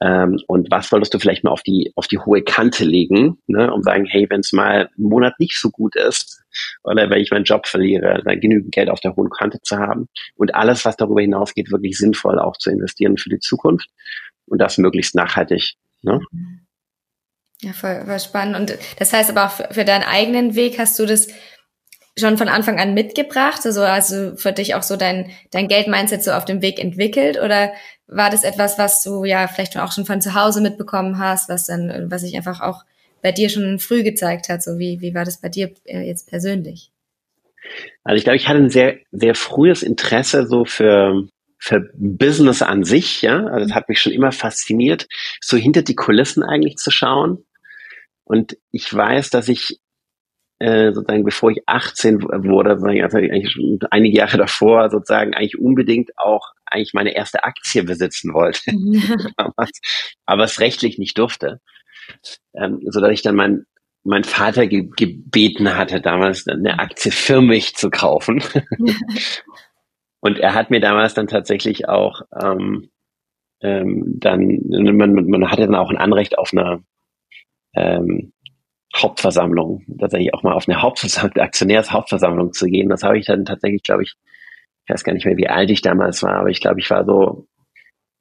ähm, und was solltest du vielleicht mal auf die, auf die hohe Kante legen, ne, um sagen, hey, wenn es mal einen Monat nicht so gut ist oder wenn ich meinen Job verliere, dann genügend Geld auf der hohen Kante zu haben und alles, was darüber hinausgeht, wirklich sinnvoll auch zu investieren für die Zukunft und das möglichst nachhaltig. Ne? Ja, voll, voll spannend. Und das heißt aber auch für, für deinen eigenen Weg hast du das schon von Anfang an mitgebracht? Also, also für dich auch so dein, dein Geld-Mindset so auf dem Weg entwickelt? Oder war das etwas, was du ja vielleicht auch schon von zu Hause mitbekommen hast, was dann, was sich einfach auch bei dir schon früh gezeigt hat? So wie, wie war das bei dir äh, jetzt persönlich? Also ich glaube, ich hatte ein sehr, sehr frühes Interesse so für, für Business an sich, ja. Also das hat mich schon immer fasziniert, so hinter die Kulissen eigentlich zu schauen. Und ich weiß, dass ich äh, sozusagen bevor ich 18 wurde, sozusagen, also eigentlich einige Jahre davor sozusagen eigentlich unbedingt auch eigentlich meine erste Aktie besitzen wollte. Aber es rechtlich nicht durfte. Ähm, so dass ich dann mein mein Vater ge gebeten hatte, damals eine Aktie für mich zu kaufen. Und er hat mir damals dann tatsächlich auch ähm, ähm, dann, man, man hatte dann auch ein Anrecht auf eine ähm, Hauptversammlung, tatsächlich auch mal auf eine Hauptversammlung, Aktionärshauptversammlung zu gehen. Das habe ich dann tatsächlich, glaube ich, ich weiß gar nicht mehr, wie alt ich damals war, aber ich glaube, ich war so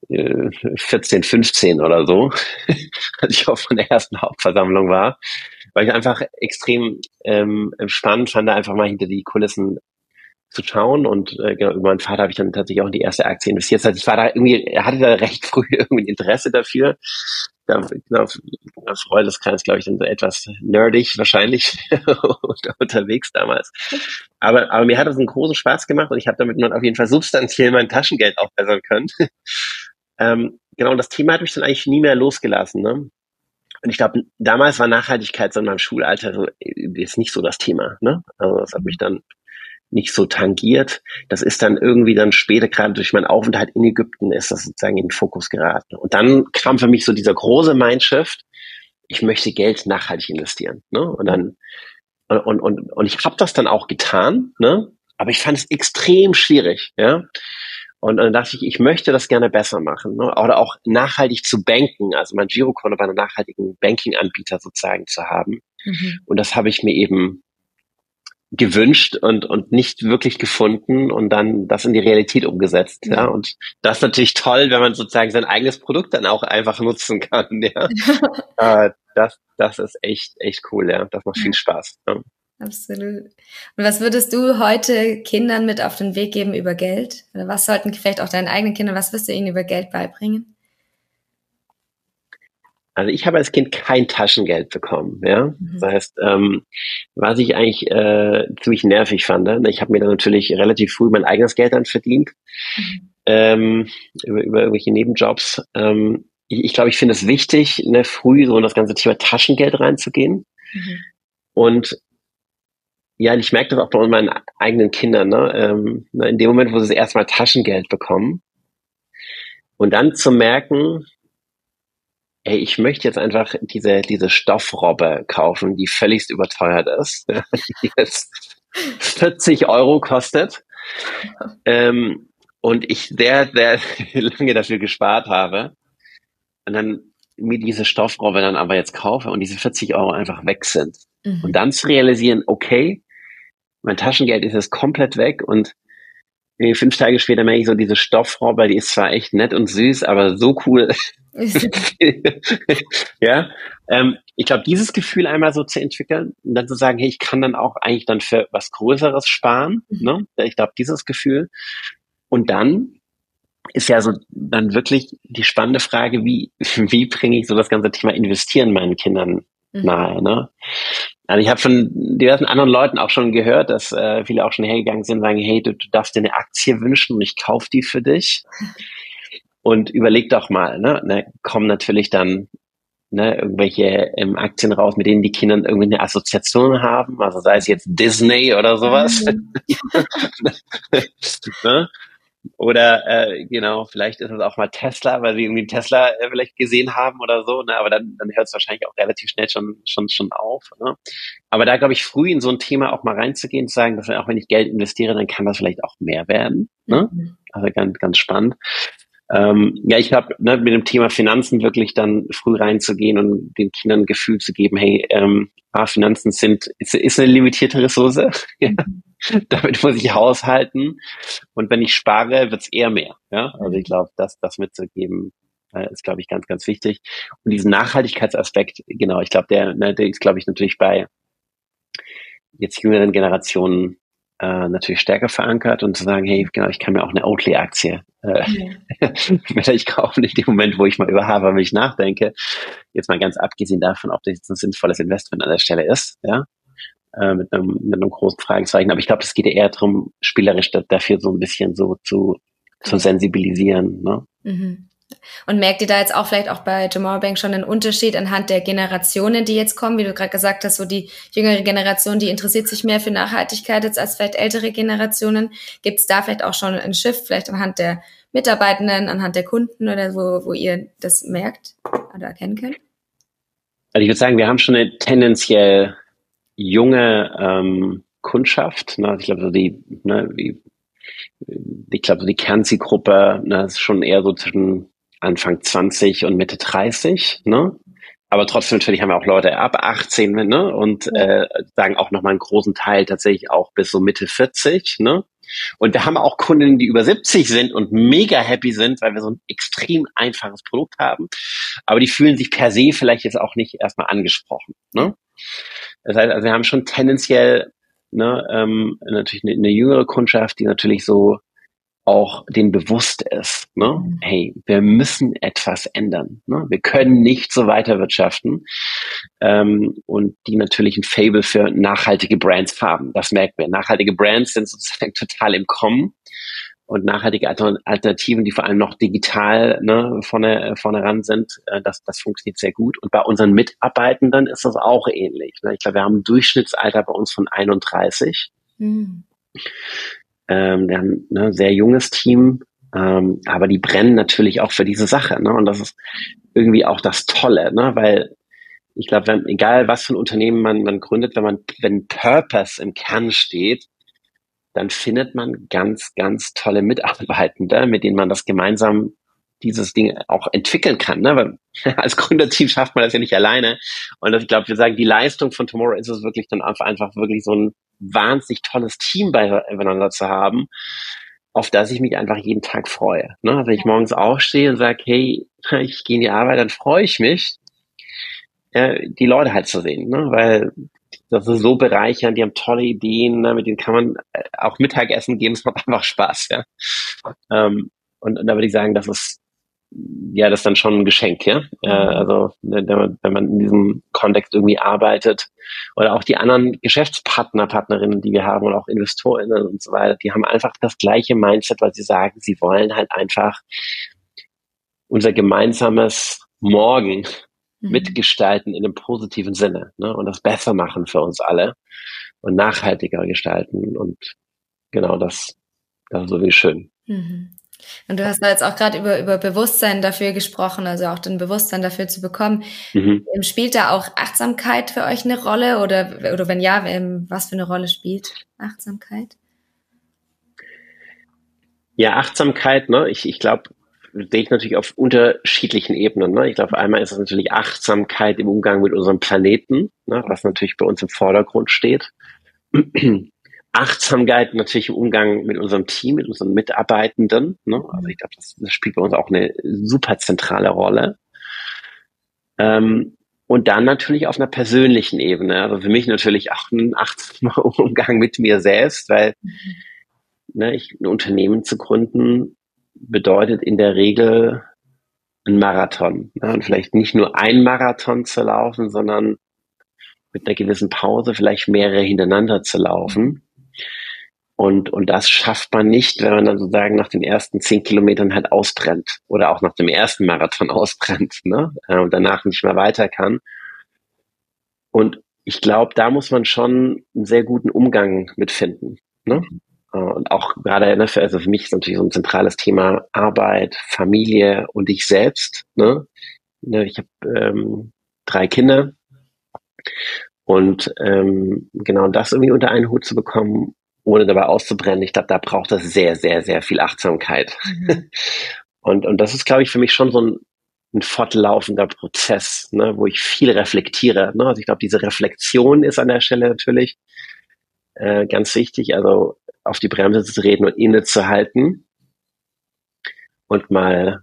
äh, 14, 15 oder so, als ich auf meiner ersten Hauptversammlung war, weil ich einfach extrem ähm, spannend fand, einfach mal hinter die Kulissen zu schauen und äh, genau, über meinen Vater habe ich dann tatsächlich auch in die erste Aktie investiert. Also ich war da irgendwie, er hatte da recht früh irgendwie Interesse dafür da, genau, als Freundeskreis, glaube ich, dann so etwas nerdig wahrscheinlich unterwegs damals. Aber, aber mir hat es einen großen Spaß gemacht und ich habe damit auf jeden Fall substanziell mein Taschengeld aufbessern können. ähm, genau, und das Thema hat mich dann eigentlich nie mehr losgelassen. Ne? Und ich glaube, damals war Nachhaltigkeit so in meinem Schulalter so, jetzt nicht so das Thema. Ne? Also das hat mich dann nicht so tangiert. Das ist dann irgendwie dann später, gerade durch meinen Aufenthalt in Ägypten, ist das sozusagen in den Fokus geraten. Und dann kam für mich so dieser große Mindshift, ich möchte Geld nachhaltig investieren. Ne? Und dann und, und, und ich habe das dann auch getan, ne? aber ich fand es extrem schwierig. Ja? Und dann dachte ich, ich möchte das gerne besser machen. Ne? Oder auch nachhaltig zu banken, also mein Girokonto bei einem nachhaltigen Banking-Anbieter sozusagen zu haben. Mhm. Und das habe ich mir eben gewünscht und, und nicht wirklich gefunden und dann das in die Realität umgesetzt. Ja. ja. Und das ist natürlich toll, wenn man sozusagen sein eigenes Produkt dann auch einfach nutzen kann. Ja. äh, das, das ist echt, echt cool, ja. Das macht viel Spaß. Ja. Absolut. Und was würdest du heute Kindern mit auf den Weg geben über Geld? Oder was sollten vielleicht auch deinen eigenen Kindern, was wirst du ihnen über Geld beibringen? Also ich habe als Kind kein Taschengeld bekommen, ja. Mhm. Das heißt, ähm, was ich eigentlich äh, ziemlich nervig fand, ne? ich habe mir dann natürlich relativ früh mein eigenes Geld dann verdient mhm. ähm, über, über irgendwelche Nebenjobs. Ähm, ich, ich glaube, ich finde es wichtig, ne, früh so in das ganze Thema Taschengeld reinzugehen. Mhm. Und ja, ich merke das auch bei meinen eigenen Kindern, ne? Ähm, ne, in dem Moment, wo sie das erste Mal Taschengeld bekommen und dann zu merken, ey, ich möchte jetzt einfach diese, diese Stoffrobbe kaufen, die völligst überteuert ist, die jetzt 40 Euro kostet. Ähm, und ich sehr, sehr lange dafür gespart habe. Und dann mir diese Stoffrobbe dann aber jetzt kaufe und diese 40 Euro einfach weg sind. Mhm. Und dann zu realisieren, okay, mein Taschengeld ist jetzt komplett weg und fünf Tage später merke ich so, diese Stoffrobbe, die ist zwar echt nett und süß, aber so cool ja, ähm, ich glaube, dieses Gefühl einmal so zu entwickeln und dann zu sagen, hey, ich kann dann auch eigentlich dann für was Größeres sparen. Mhm. Ne? Ich glaube, dieses Gefühl. Und dann ist ja so dann wirklich die spannende Frage, wie, wie bringe ich so das ganze Thema Investieren meinen Kindern mhm. nahe. Ne? Also ich habe von diversen anderen Leuten auch schon gehört, dass äh, viele auch schon hergegangen sind und sagen, hey, du, du darfst dir eine Aktie wünschen und ich kaufe die für dich. Und überleg doch mal, ne, ne kommen natürlich dann ne, irgendwelche ähm, Aktien raus, mit denen die Kinder irgendwie eine Assoziation haben, also sei es jetzt Disney oder sowas. Mhm. ne? Oder äh, genau, vielleicht ist es auch mal Tesla, weil sie irgendwie Tesla äh, vielleicht gesehen haben oder so, ne? aber dann, dann hört es wahrscheinlich auch relativ schnell schon, schon, schon auf. Ne? Aber da glaube ich, früh in so ein Thema auch mal reinzugehen, zu sagen, dass auch wenn ich Geld investiere, dann kann das vielleicht auch mehr werden. Ne? Mhm. Also ganz, ganz spannend. Ähm, ja, ich habe ne, mit dem Thema Finanzen wirklich dann früh reinzugehen und den Kindern ein Gefühl zu geben, hey, ähm, ah, Finanzen sind ist, ist eine limitierte Ressource. Damit muss ich haushalten. Und wenn ich spare, wird's eher mehr. Ja, also ich glaube, das, das mitzugeben, äh, ist, glaube ich, ganz, ganz wichtig. Und diesen Nachhaltigkeitsaspekt, genau, ich glaube, der, ne, der ist, glaube ich, natürlich bei jetzt jüngeren Generationen äh, natürlich stärker verankert und zu sagen, hey, genau, ich kann mir auch eine Oatly-Aktie äh, ja. vielleicht kaufen in dem Moment, wo ich mal über Hafermilch nachdenke. Jetzt mal ganz abgesehen davon, ob das jetzt ein sinnvolles Investment an der Stelle ist, ja, äh, mit, einem, mit einem großen Fragezeichen. Aber ich glaube, es geht eher darum, spielerisch dafür so ein bisschen so zu, zu sensibilisieren. Ne? Mhm. Und merkt ihr da jetzt auch vielleicht auch bei Tomorrow Bank schon einen Unterschied anhand der Generationen, die jetzt kommen? Wie du gerade gesagt hast, so die jüngere Generation, die interessiert sich mehr für Nachhaltigkeit jetzt als vielleicht ältere Generationen. Gibt es da vielleicht auch schon einen Shift, vielleicht anhand der Mitarbeitenden, anhand der Kunden oder wo, wo ihr das merkt oder erkennen könnt? Also ich würde sagen, wir haben schon eine tendenziell junge ähm, Kundschaft. Ne? Ich glaube, so die, ne, die ich glaube, die Kernzielgruppe ne, ist schon eher so zwischen Anfang 20 und Mitte 30, ne? Aber trotzdem natürlich haben wir auch Leute ab 18, ne? Und äh, sagen auch nochmal einen großen Teil tatsächlich auch bis so Mitte 40, ne? Und wir haben auch Kunden, die über 70 sind und mega happy sind, weil wir so ein extrem einfaches Produkt haben. Aber die fühlen sich per se vielleicht jetzt auch nicht erstmal angesprochen. Ne? Das heißt, also wir haben schon tendenziell ne, ähm, natürlich eine, eine jüngere Kundschaft, die natürlich so auch dem bewusst ist, ne? Mhm. hey, wir müssen etwas ändern. Ne? Wir können nicht so weiter wirtschaften ähm, und die natürlich ein Fable für nachhaltige Brands haben. Das merken wir. Nachhaltige Brands sind sozusagen total im Kommen und nachhaltige Alternativen, die vor allem noch digital ne, vorne, vorne ran sind, äh, das, das funktioniert sehr gut. Und bei unseren Mitarbeitenden ist das auch ähnlich. Ne? Ich glaube, wir haben ein Durchschnittsalter bei uns von 31. Mhm. Ähm, wir haben ein ne, sehr junges Team, ähm, aber die brennen natürlich auch für diese Sache. Ne? Und das ist irgendwie auch das Tolle, ne? weil ich glaube, egal was für ein Unternehmen man, man gründet, wenn man, wenn Purpose im Kern steht, dann findet man ganz, ganz tolle Mitarbeitende, mit denen man das gemeinsam dieses Ding auch entwickeln kann. Ne? Weil als Gründerteam schafft man das ja nicht alleine. Und ich glaube, wir sagen, die Leistung von Tomorrow ist es wirklich dann einfach wirklich so ein wahnsinnig tolles Team beieinander zu haben, auf das ich mich einfach jeden Tag freue. Ne? Wenn ich morgens aufstehe und sage, hey, ich gehe in die Arbeit, dann freue ich mich, äh, die Leute halt zu sehen. Ne? Weil das ist so bereichernd, die haben tolle Ideen, ne? mit denen kann man äh, auch Mittagessen gehen, es macht einfach Spaß. Ja? Ähm, und, und da würde ich sagen, das ist ja, das ist dann schon ein Geschenk, ja. Äh, also wenn man, wenn man in diesem Kontext irgendwie arbeitet oder auch die anderen Geschäftspartner, Partnerinnen, die wir haben und auch Investorinnen und so weiter, die haben einfach das gleiche Mindset, weil sie sagen, sie wollen halt einfach unser gemeinsames Morgen mhm. mitgestalten in einem positiven Sinne ne? und das besser machen für uns alle und nachhaltiger gestalten und genau das, das ist so wie schön. Mhm. Und du hast da jetzt auch gerade über, über Bewusstsein dafür gesprochen, also auch den Bewusstsein dafür zu bekommen. Mhm. Ähm, spielt da auch Achtsamkeit für euch eine Rolle oder, oder wenn ja, ähm, was für eine Rolle spielt Achtsamkeit? Ja, Achtsamkeit, ne? Ich, ich glaube, sehe ich natürlich auf unterschiedlichen Ebenen. Ne? Ich glaube, einmal ist es natürlich Achtsamkeit im Umgang mit unserem Planeten, ne? was natürlich bei uns im Vordergrund steht. Achtsamkeit natürlich im Umgang mit unserem Team, mit unseren Mitarbeitenden. Ne? Also ich glaube, das, das, spielt bei uns auch eine super zentrale Rolle. Ähm, und dann natürlich auf einer persönlichen Ebene. Also für mich natürlich auch ein achtsamer Umgang mit mir selbst, weil ne, ich, ein Unternehmen zu gründen bedeutet in der Regel ein Marathon. Ne? Und vielleicht nicht nur ein Marathon zu laufen, sondern mit einer gewissen Pause vielleicht mehrere hintereinander zu laufen. Und, und das schafft man nicht, wenn man dann sozusagen nach den ersten zehn Kilometern halt ausbrennt oder auch nach dem ersten Marathon ausbrennt ne? Äh, und danach nicht mehr weiter kann. Und ich glaube, da muss man schon einen sehr guten Umgang mitfinden. Ne? Äh, und auch gerade, ne, also für mich ist natürlich so ein zentrales Thema Arbeit, Familie und ich selbst. Ne? ne ich habe ähm, drei Kinder und ähm, genau das irgendwie unter einen Hut zu bekommen ohne dabei auszubrennen, ich glaube, da braucht es sehr, sehr, sehr viel Achtsamkeit. Mhm. Und, und das ist, glaube ich, für mich schon so ein, ein fortlaufender Prozess, ne, wo ich viel reflektiere. Ne? Also ich glaube, diese Reflexion ist an der Stelle natürlich äh, ganz wichtig, also auf die Bremse zu reden und innezuhalten und mal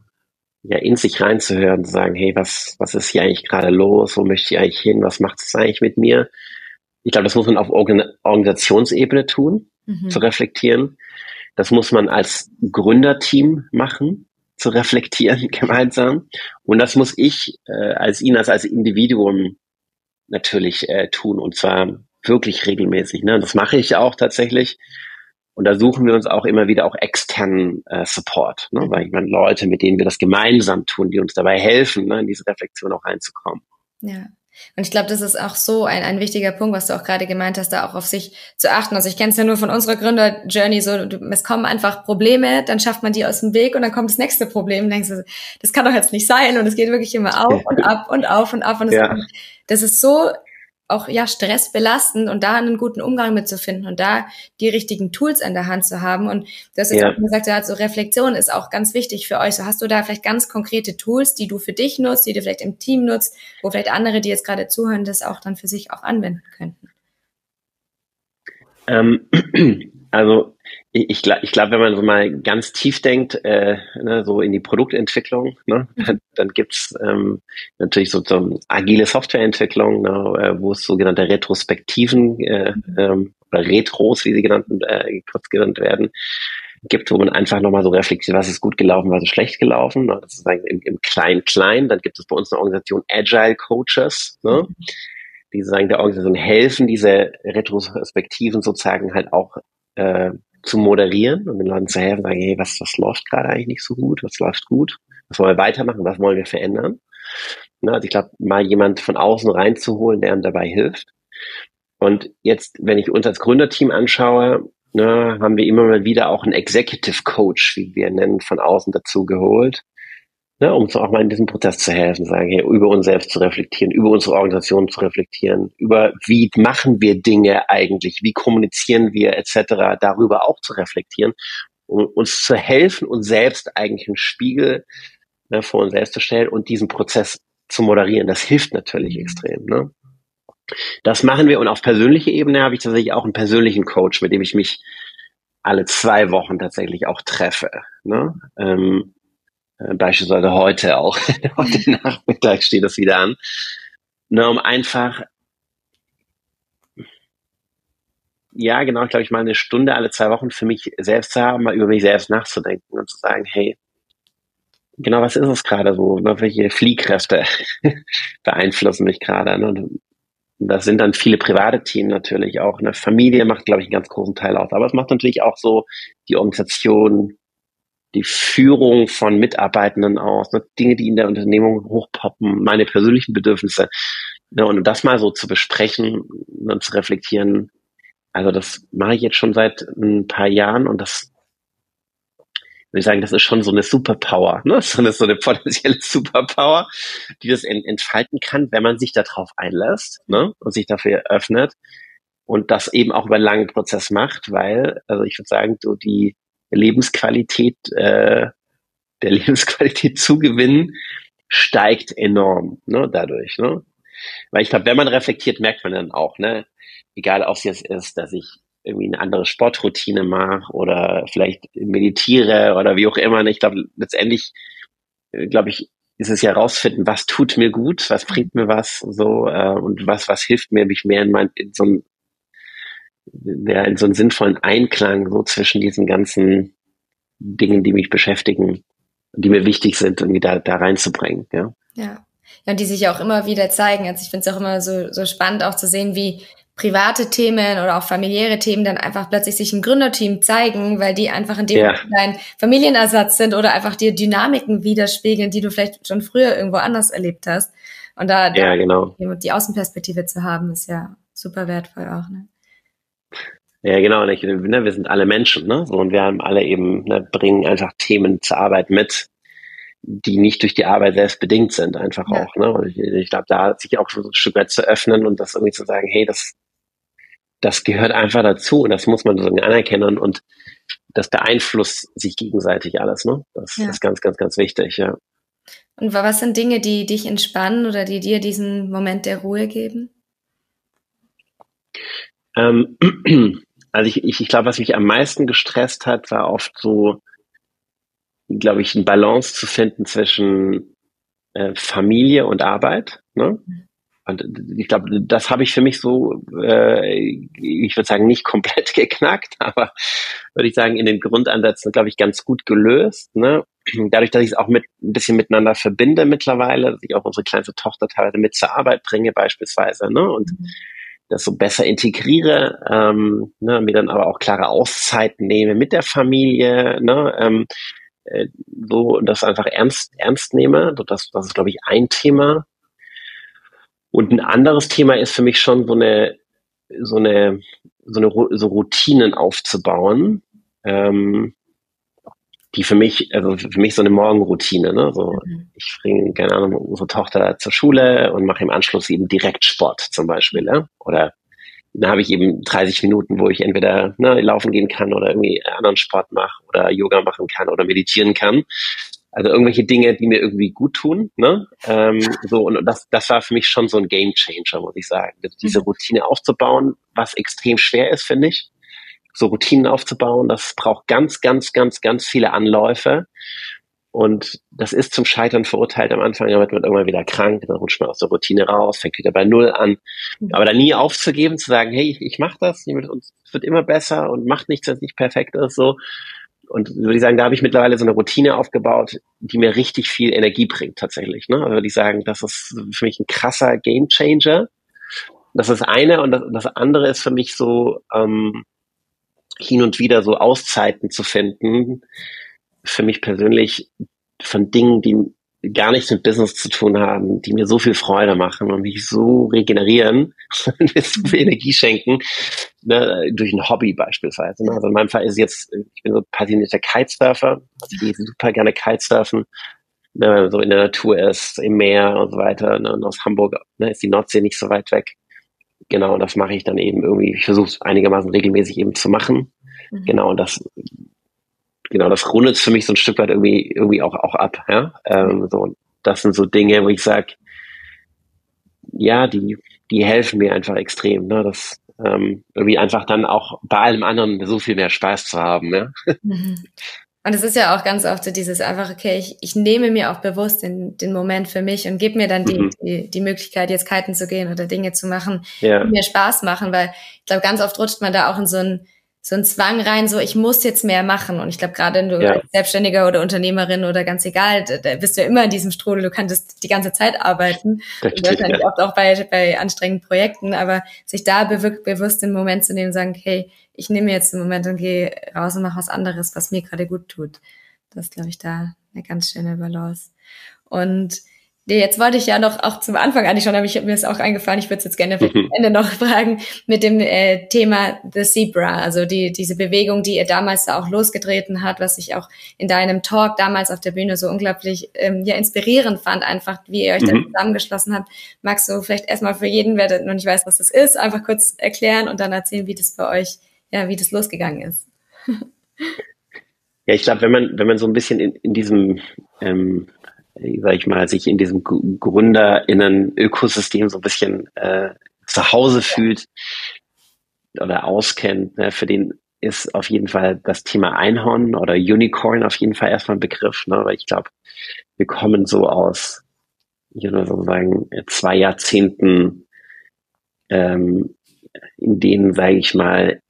ja in sich reinzuhören, zu sagen, hey, was, was ist hier eigentlich gerade los? Wo möchte ich eigentlich hin? Was macht es eigentlich mit mir? Ich glaube, das muss man auf Organisationsebene tun, mhm. zu reflektieren. Das muss man als Gründerteam machen, zu reflektieren gemeinsam. Und das muss ich äh, als Inas, als Individuum natürlich äh, tun und zwar wirklich regelmäßig. Ne? Das mache ich auch tatsächlich. Und da suchen wir uns auch immer wieder auch externen äh, Support, ne? weil ich meine Leute, mit denen wir das gemeinsam tun, die uns dabei helfen, ne, in diese Reflexion auch reinzukommen. Ja, und ich glaube, das ist auch so ein, ein wichtiger Punkt, was du auch gerade gemeint hast, da auch auf sich zu achten. Also ich kenne es ja nur von unserer Gründer-Journey so, es kommen einfach Probleme, dann schafft man die aus dem Weg und dann kommt das nächste Problem. Und denkst du, das kann doch jetzt nicht sein und es geht wirklich immer auf und ab und auf und ab. Und das, ja. das ist so auch ja stressbelastend und da einen guten Umgang mitzufinden und da die richtigen Tools in der Hand zu haben. Und du hast jetzt ja. auch gesagt, ja, so Reflexion ist auch ganz wichtig für euch. So hast du da vielleicht ganz konkrete Tools, die du für dich nutzt, die du vielleicht im Team nutzt, wo vielleicht andere, die jetzt gerade zuhören, das auch dann für sich auch anwenden könnten? Ähm, also ich, glaube, ich glaub, wenn man so mal ganz tief denkt, äh, ne, so in die Produktentwicklung, ne, mhm. dann, dann gibt's ähm, natürlich so, so agile Softwareentwicklung, ne, äh, wo es sogenannte Retrospektiven äh, mhm. ähm, oder Retros, wie sie genannt, äh, kurz genannt werden, gibt, wo man einfach nochmal so reflektiert, was ist gut gelaufen, was ist schlecht gelaufen. Ne, das ist im, im Klein-Klein. Dann gibt es bei uns eine Organisation Agile Coaches, ne, mhm. die sagen der Organisation helfen, diese Retrospektiven sozusagen halt auch äh, zu moderieren und den Leuten zu helfen, sagen, hey, was, was läuft gerade eigentlich nicht so gut, was läuft gut, was wollen wir weitermachen, was wollen wir verändern. Na, also ich glaube, mal jemand von außen reinzuholen, der einem dabei hilft. Und jetzt, wenn ich uns als Gründerteam anschaue, na, haben wir immer mal wieder auch einen Executive Coach, wie wir nennen, von außen dazu geholt, ne, um auch mal in diesem Prozess zu helfen, sagen, hey, über uns selbst zu reflektieren, über unsere Organisation zu reflektieren, über wie machen wir Dinge eigentlich, wie kommunizieren wir etc., darüber auch zu reflektieren, um uns zu helfen, uns selbst eigentlich einen Spiegel ne, vor uns selbst zu stellen und diesen Prozess zu moderieren. Das hilft natürlich mhm. extrem. Ne? Das machen wir und auf persönlicher Ebene habe ich tatsächlich auch einen persönlichen Coach, mit dem ich mich alle zwei Wochen tatsächlich auch treffe. Ne? Ähm, äh, beispielsweise heute auch. heute Nachmittag steht das wieder an. Ne, um einfach, ja, genau, glaube ich, mal eine Stunde alle zwei Wochen für mich selbst zu haben, mal über mich selbst nachzudenken und zu sagen, hey, genau, was ist es gerade so? Ne, welche Fliehkräfte beeinflussen mich gerade? Ne? Das sind dann viele private Themen natürlich auch. Eine Familie macht, glaube ich, einen ganz großen Teil aus. Aber es macht natürlich auch so die Organisation, die Führung von Mitarbeitenden aus, ne, Dinge, die in der Unternehmung hochpoppen, meine persönlichen Bedürfnisse. Ne, und das mal so zu besprechen und zu reflektieren, also das mache ich jetzt schon seit ein paar Jahren und das würde ich sagen, das ist schon so eine Superpower, ne? so, eine, so eine potenzielle Superpower, die das entfalten kann, wenn man sich darauf einlässt ne? und sich dafür öffnet und das eben auch über einen langen Prozess macht, weil, also ich würde sagen, so die Lebensqualität, äh, der Lebensqualität zugewinnen, steigt enorm ne, dadurch. Ne? Weil ich glaube, wenn man reflektiert, merkt man dann auch, ne, egal ob es jetzt ist, dass ich irgendwie eine andere Sportroutine mache oder vielleicht meditiere oder wie auch immer. Ne? Ich glaube, letztendlich, äh, glaube ich, ist es ja rausfinden, was tut mir gut, was bringt mir was, so äh, und was was hilft mir, mich mehr in mein in so ein ja, in so einen sinnvollen Einklang so zwischen diesen ganzen Dingen, die mich beschäftigen, die mir wichtig sind, irgendwie da, da reinzubringen. Ja. ja. Ja, und die sich auch immer wieder zeigen. Also ich finde es auch immer so, so spannend, auch zu sehen, wie private Themen oder auch familiäre Themen dann einfach plötzlich sich im Gründerteam zeigen, weil die einfach in dem ja. dein Familienersatz sind oder einfach dir Dynamiken widerspiegeln, die du vielleicht schon früher irgendwo anders erlebt hast. Und da, ja, genau. die Außenperspektive zu haben, ist ja super wertvoll auch. Ne? Ja, genau. Ich, ne, wir sind alle Menschen, ne? Und wir haben alle eben, ne, bringen einfach Themen zur Arbeit mit, die nicht durch die Arbeit selbst bedingt sind, einfach ja. auch. Ne? Und ich, ich glaube, da sich auch so ein Stück weit zu öffnen und das irgendwie zu sagen, hey, das, das gehört einfach dazu und das muss man sozusagen anerkennen und das beeinflusst sich gegenseitig alles. Ne? Das ja. ist ganz, ganz, ganz wichtig, ja. Und was sind Dinge, die dich entspannen oder die dir diesen Moment der Ruhe geben? Ähm, also ich, ich, ich glaube, was mich am meisten gestresst hat, war oft so, glaube ich, ein Balance zu finden zwischen äh, Familie und Arbeit. Ne? Und ich glaube, das habe ich für mich so, äh, ich würde sagen, nicht komplett geknackt, aber würde ich sagen, in den Grundansätzen, glaube ich, ganz gut gelöst. Ne? Dadurch, dass ich es auch mit ein bisschen miteinander verbinde mittlerweile, dass ich auch unsere kleinste Tochter teilweise mit zur Arbeit bringe, beispielsweise, ne? Und mhm das so besser integriere, ähm, ne, mir dann aber auch klare Auszeiten nehme mit der Familie, ne, ähm, äh, so das einfach ernst ernst nehme. Das, das ist, glaube ich, ein Thema. Und ein anderes Thema ist für mich schon so eine so eine so eine so Routinen aufzubauen, ähm, die für mich, also für mich so eine Morgenroutine, ne? So, mhm. ich bringe, keine Ahnung, unsere Tochter zur Schule und mache im Anschluss eben direkt Sport zum Beispiel, ne? Oder dann habe ich eben 30 Minuten, wo ich entweder ne, laufen gehen kann oder irgendwie anderen Sport mache oder Yoga machen kann oder meditieren kann. Also irgendwelche Dinge, die mir irgendwie gut tun. Ne? Ähm, so und das, das war für mich schon so ein Game Changer, muss ich sagen. Diese mhm. Routine aufzubauen, was extrem schwer ist, finde ich so Routinen aufzubauen. Das braucht ganz, ganz, ganz, ganz viele Anläufe. Und das ist zum Scheitern verurteilt am Anfang, damit wird man irgendwann wieder krank, dann rutscht man aus der Routine raus, fängt wieder bei Null an. Mhm. Aber da nie aufzugeben, zu sagen, hey, ich, ich mache das, es wird immer besser und macht nichts, was nicht perfekt ist, so. Und würde ich sagen, da habe ich mittlerweile so eine Routine aufgebaut, die mir richtig viel Energie bringt tatsächlich. Ne? Also würde ich sagen, das ist für mich ein krasser Gamechanger. Das ist eine und das, das andere ist für mich so, ähm, hin und wieder so Auszeiten zu finden, für mich persönlich von Dingen, die gar nichts mit Business zu tun haben, die mir so viel Freude machen und mich so regenerieren und mir so viel Energie schenken, ne, durch ein Hobby beispielsweise. Ne? Also in meinem Fall ist jetzt, ich bin so passionierter Kitesurfer, also ich gehe super gerne Kitesurfen ne, so in der Natur ist, im Meer und so weiter. Ne, und aus Hamburg ne, ist die Nordsee nicht so weit weg. Genau, und das mache ich dann eben irgendwie, ich versuche es einigermaßen regelmäßig eben zu machen. Mhm. Genau, und das genau, das rundet für mich so ein Stück weit irgendwie, irgendwie auch, auch ab. Ja? Ähm, so, das sind so Dinge, wo ich sage, ja, die, die helfen mir einfach extrem. Ne? Das ähm, irgendwie einfach dann auch bei allem anderen so viel mehr Spaß zu haben. Ja? Mhm. Und es ist ja auch ganz oft so dieses einfach, okay, ich, ich nehme mir auch bewusst den, den Moment für mich und gebe mir dann die, mhm. die, die Möglichkeit, jetzt kiten zu gehen oder Dinge zu machen, ja. die mir Spaß machen, weil ich glaube, ganz oft rutscht man da auch in so ein so ein Zwang rein, so ich muss jetzt mehr machen. Und ich glaube, gerade wenn du ja. Selbstständiger oder Unternehmerin oder ganz egal, da, bist du ja immer in diesem Strudel, du kannst die ganze Zeit arbeiten. Das wahrscheinlich ja. oft auch bei, bei anstrengenden Projekten, aber sich da bewusst, bewusst den Moment zu nehmen, sagen, hey, ich nehme jetzt einen Moment und gehe raus und mache was anderes, was mir gerade gut tut. Das ist, glaube ich, da eine ganz schöne Balance. Und Jetzt wollte ich ja noch auch zum Anfang eigentlich schon, aber ich, mir ist auch eingefallen, ich würde es jetzt gerne am mhm. Ende noch fragen mit dem äh, Thema The Zebra, also die, diese Bewegung, die ihr damals da auch losgetreten hat, was ich auch in deinem Talk damals auf der Bühne so unglaublich ähm, ja, inspirierend fand, einfach wie ihr euch mhm. da zusammengeschlossen habt. Magst du vielleicht erstmal für jeden, wer noch nicht weiß, was das ist, einfach kurz erklären und dann erzählen, wie das bei euch, ja, wie das losgegangen ist? Ja, ich glaube, wenn man, wenn man so ein bisschen in, in diesem ähm, sag ich mal, sich in diesem GründerInnen-Ökosystem so ein bisschen äh, zu Hause fühlt oder auskennt, ne, für den ist auf jeden Fall das Thema Einhorn oder Unicorn auf jeden Fall erstmal ein Begriff, ne, weil ich glaube, wir kommen so aus, ich würde so sagen, zwei Jahrzehnten, ähm, in denen, sage ich mal,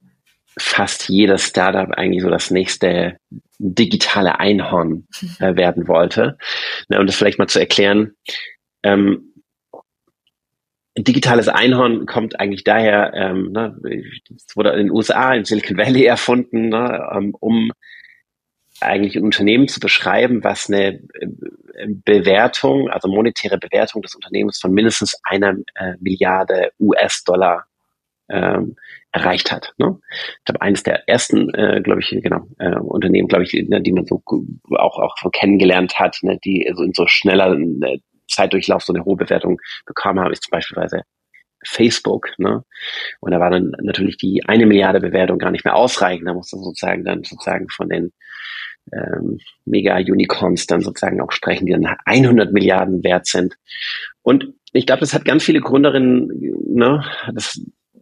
fast jedes Startup eigentlich so das nächste digitale Einhorn äh, werden wollte. Na, um das vielleicht mal zu erklären, ähm, digitales Einhorn kommt eigentlich daher, ähm, ne, es wurde in den USA, in Silicon Valley erfunden, ne, um eigentlich ein Unternehmen zu beschreiben, was eine äh, Bewertung, also monetäre Bewertung des Unternehmens von mindestens einer äh, Milliarde US-Dollar ähm, erreicht hat. Ne? Ich glaube, eines der ersten, äh, glaube ich, genau, äh, Unternehmen, glaube ich, ne, die man so auch, auch so kennengelernt hat, ne, die so in so schneller äh, Zeitdurchlauf so eine hohe Bewertung bekommen haben, ist zum Beispiel Facebook, ne? Und da war dann natürlich die eine Milliarde Bewertung gar nicht mehr ausreichend. Da musste sozusagen dann sozusagen von den ähm, Mega-Unicorns dann sozusagen auch sprechen, die dann 100 Milliarden wert sind. Und ich glaube, das hat ganz viele Gründerinnen, ne, das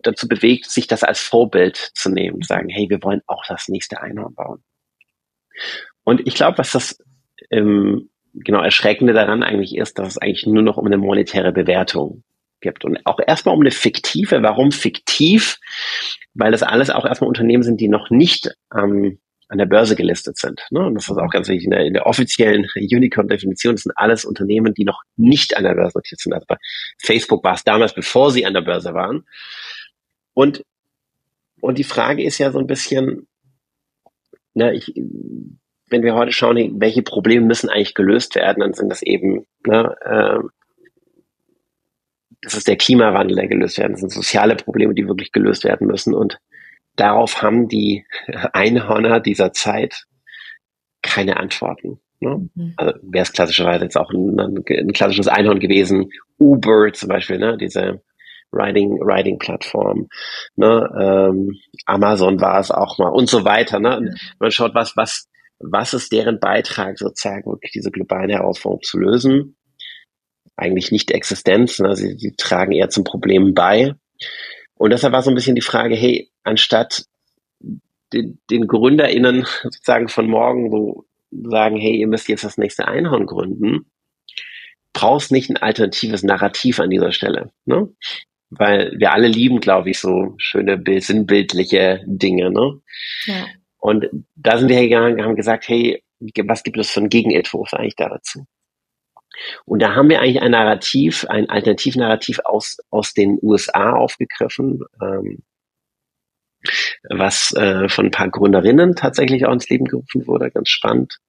dazu bewegt, sich das als Vorbild zu nehmen, sagen, hey, wir wollen auch das nächste Einhorn bauen. Und ich glaube, was das ähm, genau Erschreckende daran eigentlich ist, dass es eigentlich nur noch um eine monetäre Bewertung gibt und auch erstmal um eine fiktive. Warum fiktiv? Weil das alles auch erstmal Unternehmen sind, die noch nicht ähm, an der Börse gelistet sind. Ne? Und das ist auch ganz wichtig. In der, in der offiziellen Unicorn-Definition das sind alles Unternehmen, die noch nicht an der Börse notiert sind. Also bei Facebook war es damals, bevor sie an der Börse waren. Und, und die Frage ist ja so ein bisschen, na, ich, wenn wir heute schauen, welche Probleme müssen eigentlich gelöst werden, dann sind das eben, ne, äh, das ist der Klimawandel, der gelöst werden. Das sind soziale Probleme, die wirklich gelöst werden müssen. Und darauf haben die Einhörner dieser Zeit keine Antworten. Ne? Mhm. Also wäre es klassischerweise jetzt auch ein, ein, klassisches Einhorn gewesen. Uber zum Beispiel, ne? diese Riding, Riding Plattform, ne, ähm, Amazon war es auch mal und so weiter, ne. Und man schaut, was, was, was ist deren Beitrag sozusagen, wirklich diese globalen Herausforderungen zu lösen? Eigentlich nicht Existenz, ne? sie, sie tragen eher zum Problem bei. Und deshalb war so ein bisschen die Frage, hey, anstatt den, den GründerInnen sozusagen von morgen so sagen, hey, ihr müsst jetzt das nächste Einhorn gründen, brauchst nicht ein alternatives Narrativ an dieser Stelle. Ne? Weil wir alle lieben, glaube ich, so schöne, sinnbildliche Dinge. Ne? Ja. Und da sind wir gegangen, haben gesagt, hey, was gibt es für einen Gegenentwurf eigentlich da dazu? Und da haben wir eigentlich ein Narrativ, ein Alternativnarrativ aus, aus den USA aufgegriffen, ähm, was äh, von ein paar Gründerinnen tatsächlich auch ins Leben gerufen wurde, ganz spannend.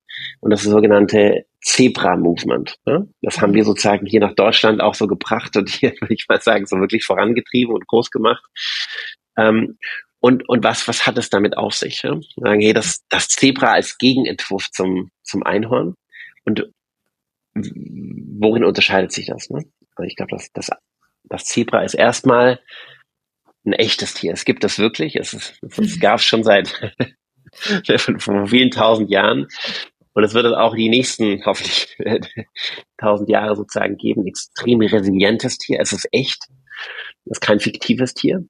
Und das sogenannte Zebra-Movement. Ne? Das haben wir sozusagen hier nach Deutschland auch so gebracht und hier, würde ich mal sagen, so wirklich vorangetrieben und groß gemacht. Ähm, und, und was, was hat es damit auf sich? Ja? Sagen, hey, das, das Zebra als Gegenentwurf zum, zum Einhorn. Und worin unterscheidet sich das? Ne? Also ich glaube, das, das, das Zebra ist erstmal ein echtes Tier. Es gibt das wirklich. Es, ist, es gab es schon seit vor vielen tausend Jahren. Und es wird es auch die nächsten, hoffentlich, tausend Jahre sozusagen geben. Extrem resilientes Tier. Es ist echt. Es ist kein fiktives Tier.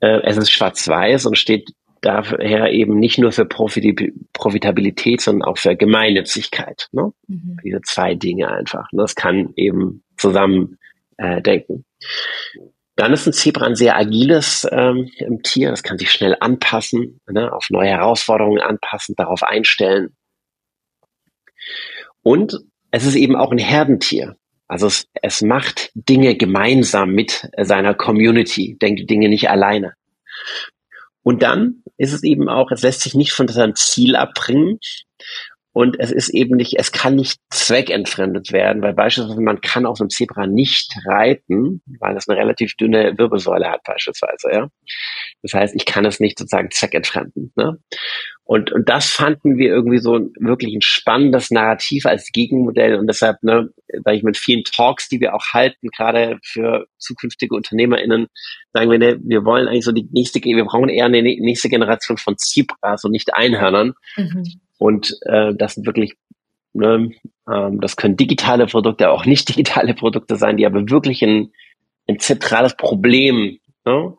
Äh, es ist schwarz-weiß und steht daher eben nicht nur für Profitabilität, sondern auch für Gemeinnützigkeit. Ne? Mhm. Diese zwei Dinge einfach. Das kann eben zusammen äh, denken. Dann ist ein Zebra ein sehr agiles ähm, Tier. Das kann sich schnell anpassen, ne? auf neue Herausforderungen anpassen, darauf einstellen. Und es ist eben auch ein Herdentier. Also es, es macht Dinge gemeinsam mit seiner Community, denkt Dinge nicht alleine. Und dann ist es eben auch, es lässt sich nicht von seinem Ziel abbringen. Und es ist eben nicht, es kann nicht zweckentfremdet werden, weil beispielsweise man kann auf einem Zebra nicht reiten, weil es eine relativ dünne Wirbelsäule hat beispielsweise, ja. Das heißt, ich kann es nicht sozusagen zweckentfremden. Ne? Und, und das fanden wir irgendwie so wirklich ein spannendes Narrativ als Gegenmodell. Und deshalb, ne, weil ich mit vielen Talks, die wir auch halten, gerade für zukünftige UnternehmerInnen, sagen wir, ne, wir wollen eigentlich so die nächste, wir brauchen eher eine nächste Generation von Zebras und nicht Einhörnern. Mhm. Und äh, das sind wirklich, ne, ähm, das können digitale Produkte, auch nicht digitale Produkte sein, die aber wirklich ein, ein zentrales Problem ne,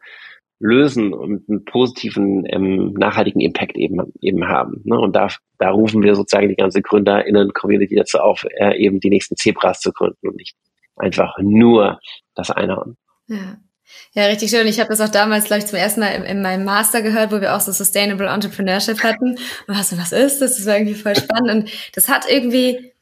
lösen und einen positiven, ähm, nachhaltigen Impact eben, eben haben. Ne? Und da, da rufen wir sozusagen die ganze GründerInnen-Community dazu auf, äh, eben die nächsten Zebras zu gründen und nicht einfach nur das Einhorn. Ja. Ja, richtig schön. Ich habe das auch damals, glaube ich, zum ersten Mal in, in, meinem Master gehört, wo wir auch so Sustainable Entrepreneurship hatten. Und was, was ist das? Das war irgendwie voll spannend. Und das hat irgendwie,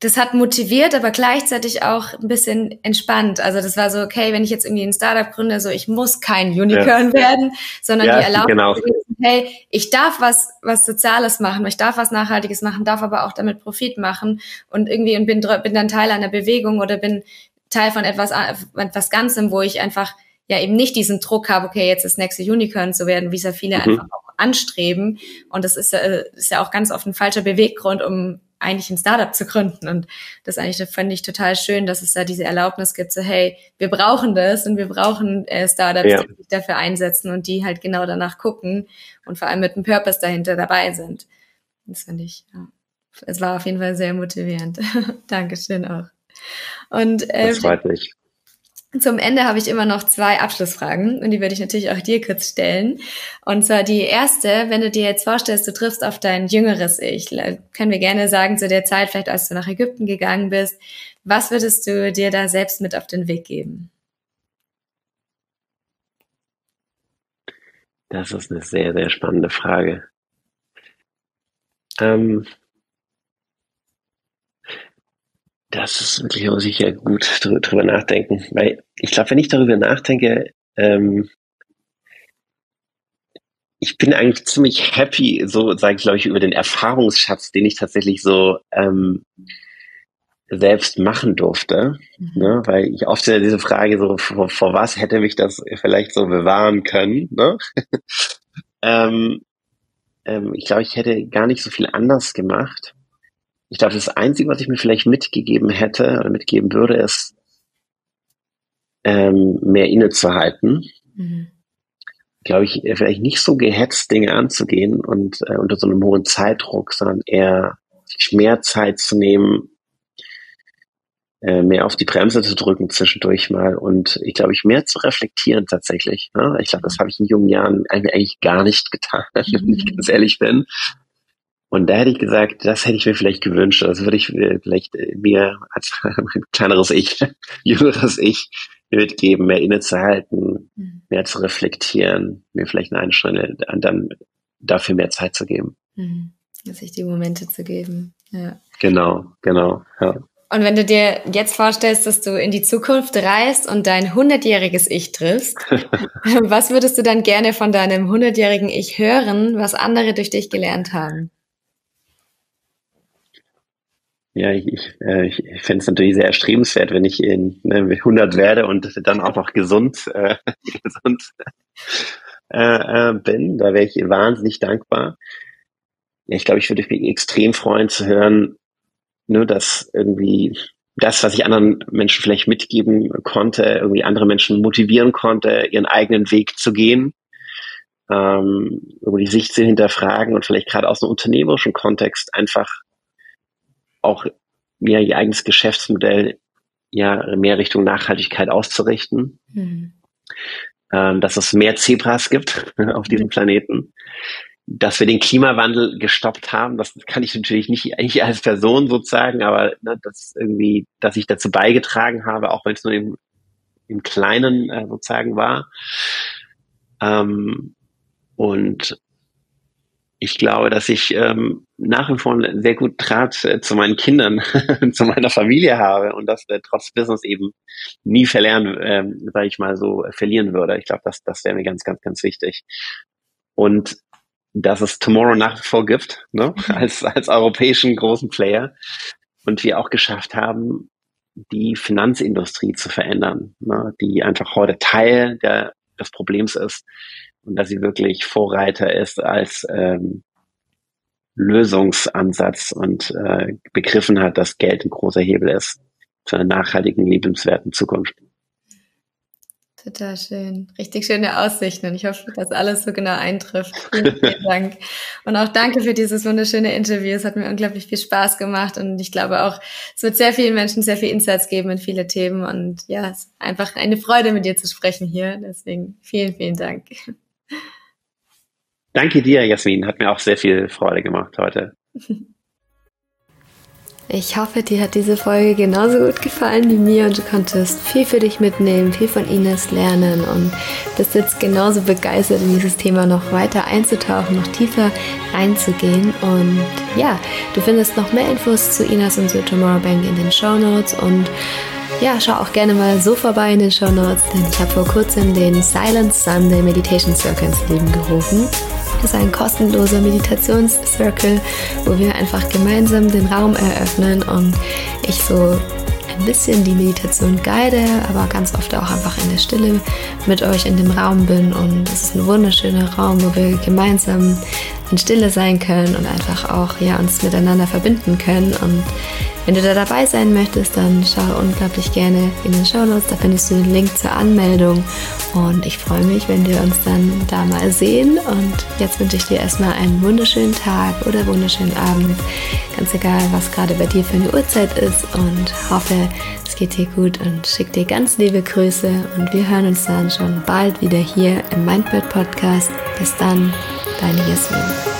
das hat motiviert, aber gleichzeitig auch ein bisschen entspannt. Also das war so, okay, wenn ich jetzt irgendwie ein Startup gründe, so ich muss kein Unicorn ja. werden, sondern ja, die erlauben, genau. hey, ich darf was, was Soziales machen, ich darf was Nachhaltiges machen, darf aber auch damit Profit machen und irgendwie und bin, bin dann Teil einer Bewegung oder bin Teil von etwas, etwas Ganzem, wo ich einfach ja eben nicht diesen Druck habe, okay, jetzt das nächste Unicorn zu werden, wie es ja viele mhm. einfach auch anstreben. Und das ist, äh, ist ja auch ganz oft ein falscher Beweggrund, um eigentlich ein Startup zu gründen. Und das eigentlich das fand ich total schön, dass es da diese Erlaubnis gibt, so hey, wir brauchen das und wir brauchen äh, Startups, ja. die sich dafür einsetzen und die halt genau danach gucken und vor allem mit einem Purpose dahinter dabei sind. Das finde ich, ja. Es war auf jeden Fall sehr motivierend. Dankeschön auch. Und äh, das freut mich. Zum Ende habe ich immer noch zwei Abschlussfragen und die würde ich natürlich auch dir kurz stellen. Und zwar die erste, wenn du dir jetzt vorstellst, du triffst auf dein jüngeres Ich, können wir gerne sagen, zu der Zeit, vielleicht als du nach Ägypten gegangen bist, was würdest du dir da selbst mit auf den Weg geben? Das ist eine sehr, sehr spannende Frage. Ähm, Das ist wirklich, muss ich ja gut drüber nachdenken. Weil ich glaube, wenn ich darüber nachdenke, ähm, ich bin eigentlich ziemlich happy, so sage ich, glaube ich, über den Erfahrungsschatz, den ich tatsächlich so ähm, selbst machen durfte. Mhm. Ne? Weil ich oft ja diese Frage so, vor, vor, was hätte mich das vielleicht so bewahren können? Ne? ähm, ähm, ich glaube, ich hätte gar nicht so viel anders gemacht. Ich glaube, das Einzige, was ich mir vielleicht mitgegeben hätte oder mitgeben würde, ist, ähm, mehr innezuhalten. Mhm. Glaube ich, vielleicht nicht so gehetzt Dinge anzugehen und äh, unter so einem hohen Zeitdruck, sondern eher sich mehr Zeit zu nehmen, äh, mehr auf die Bremse zu drücken zwischendurch mal und ich glaube, ich mehr zu reflektieren tatsächlich. Ne? Ich glaube, das habe ich in jungen Jahren eigentlich gar nicht getan, wenn ich ganz ehrlich bin. Und da hätte ich gesagt, das hätte ich mir vielleicht gewünscht. Das würde ich äh, vielleicht äh, mir als mein kleineres Ich, jüngeres Ich mitgeben, mehr innezuhalten, mhm. mehr zu reflektieren, mir vielleicht eine Stunde dann dafür mehr Zeit zu geben. Mhm. Sich die Momente zu geben. Ja. Genau, genau. Ja. Und wenn du dir jetzt vorstellst, dass du in die Zukunft reist und dein hundertjähriges Ich triffst, was würdest du dann gerne von deinem hundertjährigen Ich hören, was andere durch dich gelernt haben? Ja, ich, ich, äh, ich, ich fände es natürlich sehr erstrebenswert, wenn ich in ne, 100 werde und dann auch noch gesund, äh, gesund äh, äh, bin. Da wäre ich wahnsinnig dankbar. Ja, ich glaube, ich würde mich extrem freuen zu hören, ne, dass irgendwie das, was ich anderen Menschen vielleicht mitgeben konnte, irgendwie andere Menschen motivieren konnte, ihren eigenen Weg zu gehen, ähm, irgendwie sich zu hinterfragen und vielleicht gerade aus einem unternehmerischen Kontext einfach auch ja, ihr eigenes Geschäftsmodell ja mehr Richtung Nachhaltigkeit auszurichten. Mhm. Ähm, dass es mehr Zebras gibt auf diesem Planeten dass wir den Klimawandel gestoppt haben, das kann ich natürlich nicht ich als Person sozusagen, aber ne, das irgendwie, dass ich dazu beigetragen habe, auch wenn es nur im, im Kleinen äh, sozusagen war. Ähm, und ich glaube, dass ich ähm, nach wie vor einen sehr gut Draht äh, zu meinen Kindern, zu meiner Familie habe und das äh, trotz Business eben nie verlernen, ähm, sage ich mal so, verlieren würde. Ich glaube, das, das wäre mir ganz, ganz, ganz wichtig. Und dass es Tomorrow nach wie vor gibt, ne? Mhm. als, als europäischen großen Player. Und wir auch geschafft haben, die Finanzindustrie zu verändern, ne? die einfach heute Teil der, des Problems ist und dass sie wirklich Vorreiter ist als ähm, Lösungsansatz und äh, begriffen hat, dass Geld ein großer Hebel ist zu einer nachhaltigen, lebenswerten Zukunft. Total schön. Richtig schöne Aussichten und ich hoffe, dass alles so genau eintrifft. Vielen, vielen Dank. Und auch danke für dieses wunderschöne Interview. Es hat mir unglaublich viel Spaß gemacht und ich glaube auch, es wird sehr vielen Menschen sehr viel Insights geben in viele Themen und ja, es ist einfach eine Freude mit dir zu sprechen hier. Deswegen vielen, vielen Dank. Danke dir, Jasmin. Hat mir auch sehr viel Freude gemacht heute. Ich hoffe, dir hat diese Folge genauso gut gefallen wie mir und du konntest viel für dich mitnehmen, viel von Ines lernen und bist jetzt genauso begeistert, in dieses Thema noch weiter einzutauchen, noch tiefer reinzugehen. Und ja, du findest noch mehr Infos zu Ines und zu Tomorrow Bank in den Show Notes und ja, schau auch gerne mal so vorbei in den Show Notes, denn ich habe vor kurzem den Silent Sunday Meditation Circle ins Leben gerufen. Das ist ein kostenloser Meditationscircle, wo wir einfach gemeinsam den Raum eröffnen und ich so ein bisschen die Meditation guide, aber ganz oft auch einfach in der Stille mit euch in dem Raum bin. Und es ist ein wunderschöner Raum, wo wir gemeinsam in Stille sein können und einfach auch ja, uns miteinander verbinden können. Und wenn du da dabei sein möchtest, dann schau unglaublich gerne in den Show Notes. Da findest du den Link zur Anmeldung. Und ich freue mich, wenn wir uns dann da mal sehen. Und jetzt wünsche ich dir erstmal einen wunderschönen Tag oder wunderschönen Abend. Ganz egal, was gerade bei dir für eine Uhrzeit ist. Und hoffe, es geht dir gut und schick dir ganz liebe Grüße. Und wir hören uns dann schon bald wieder hier im Mindbird Podcast. Bis dann, deine Jasmin.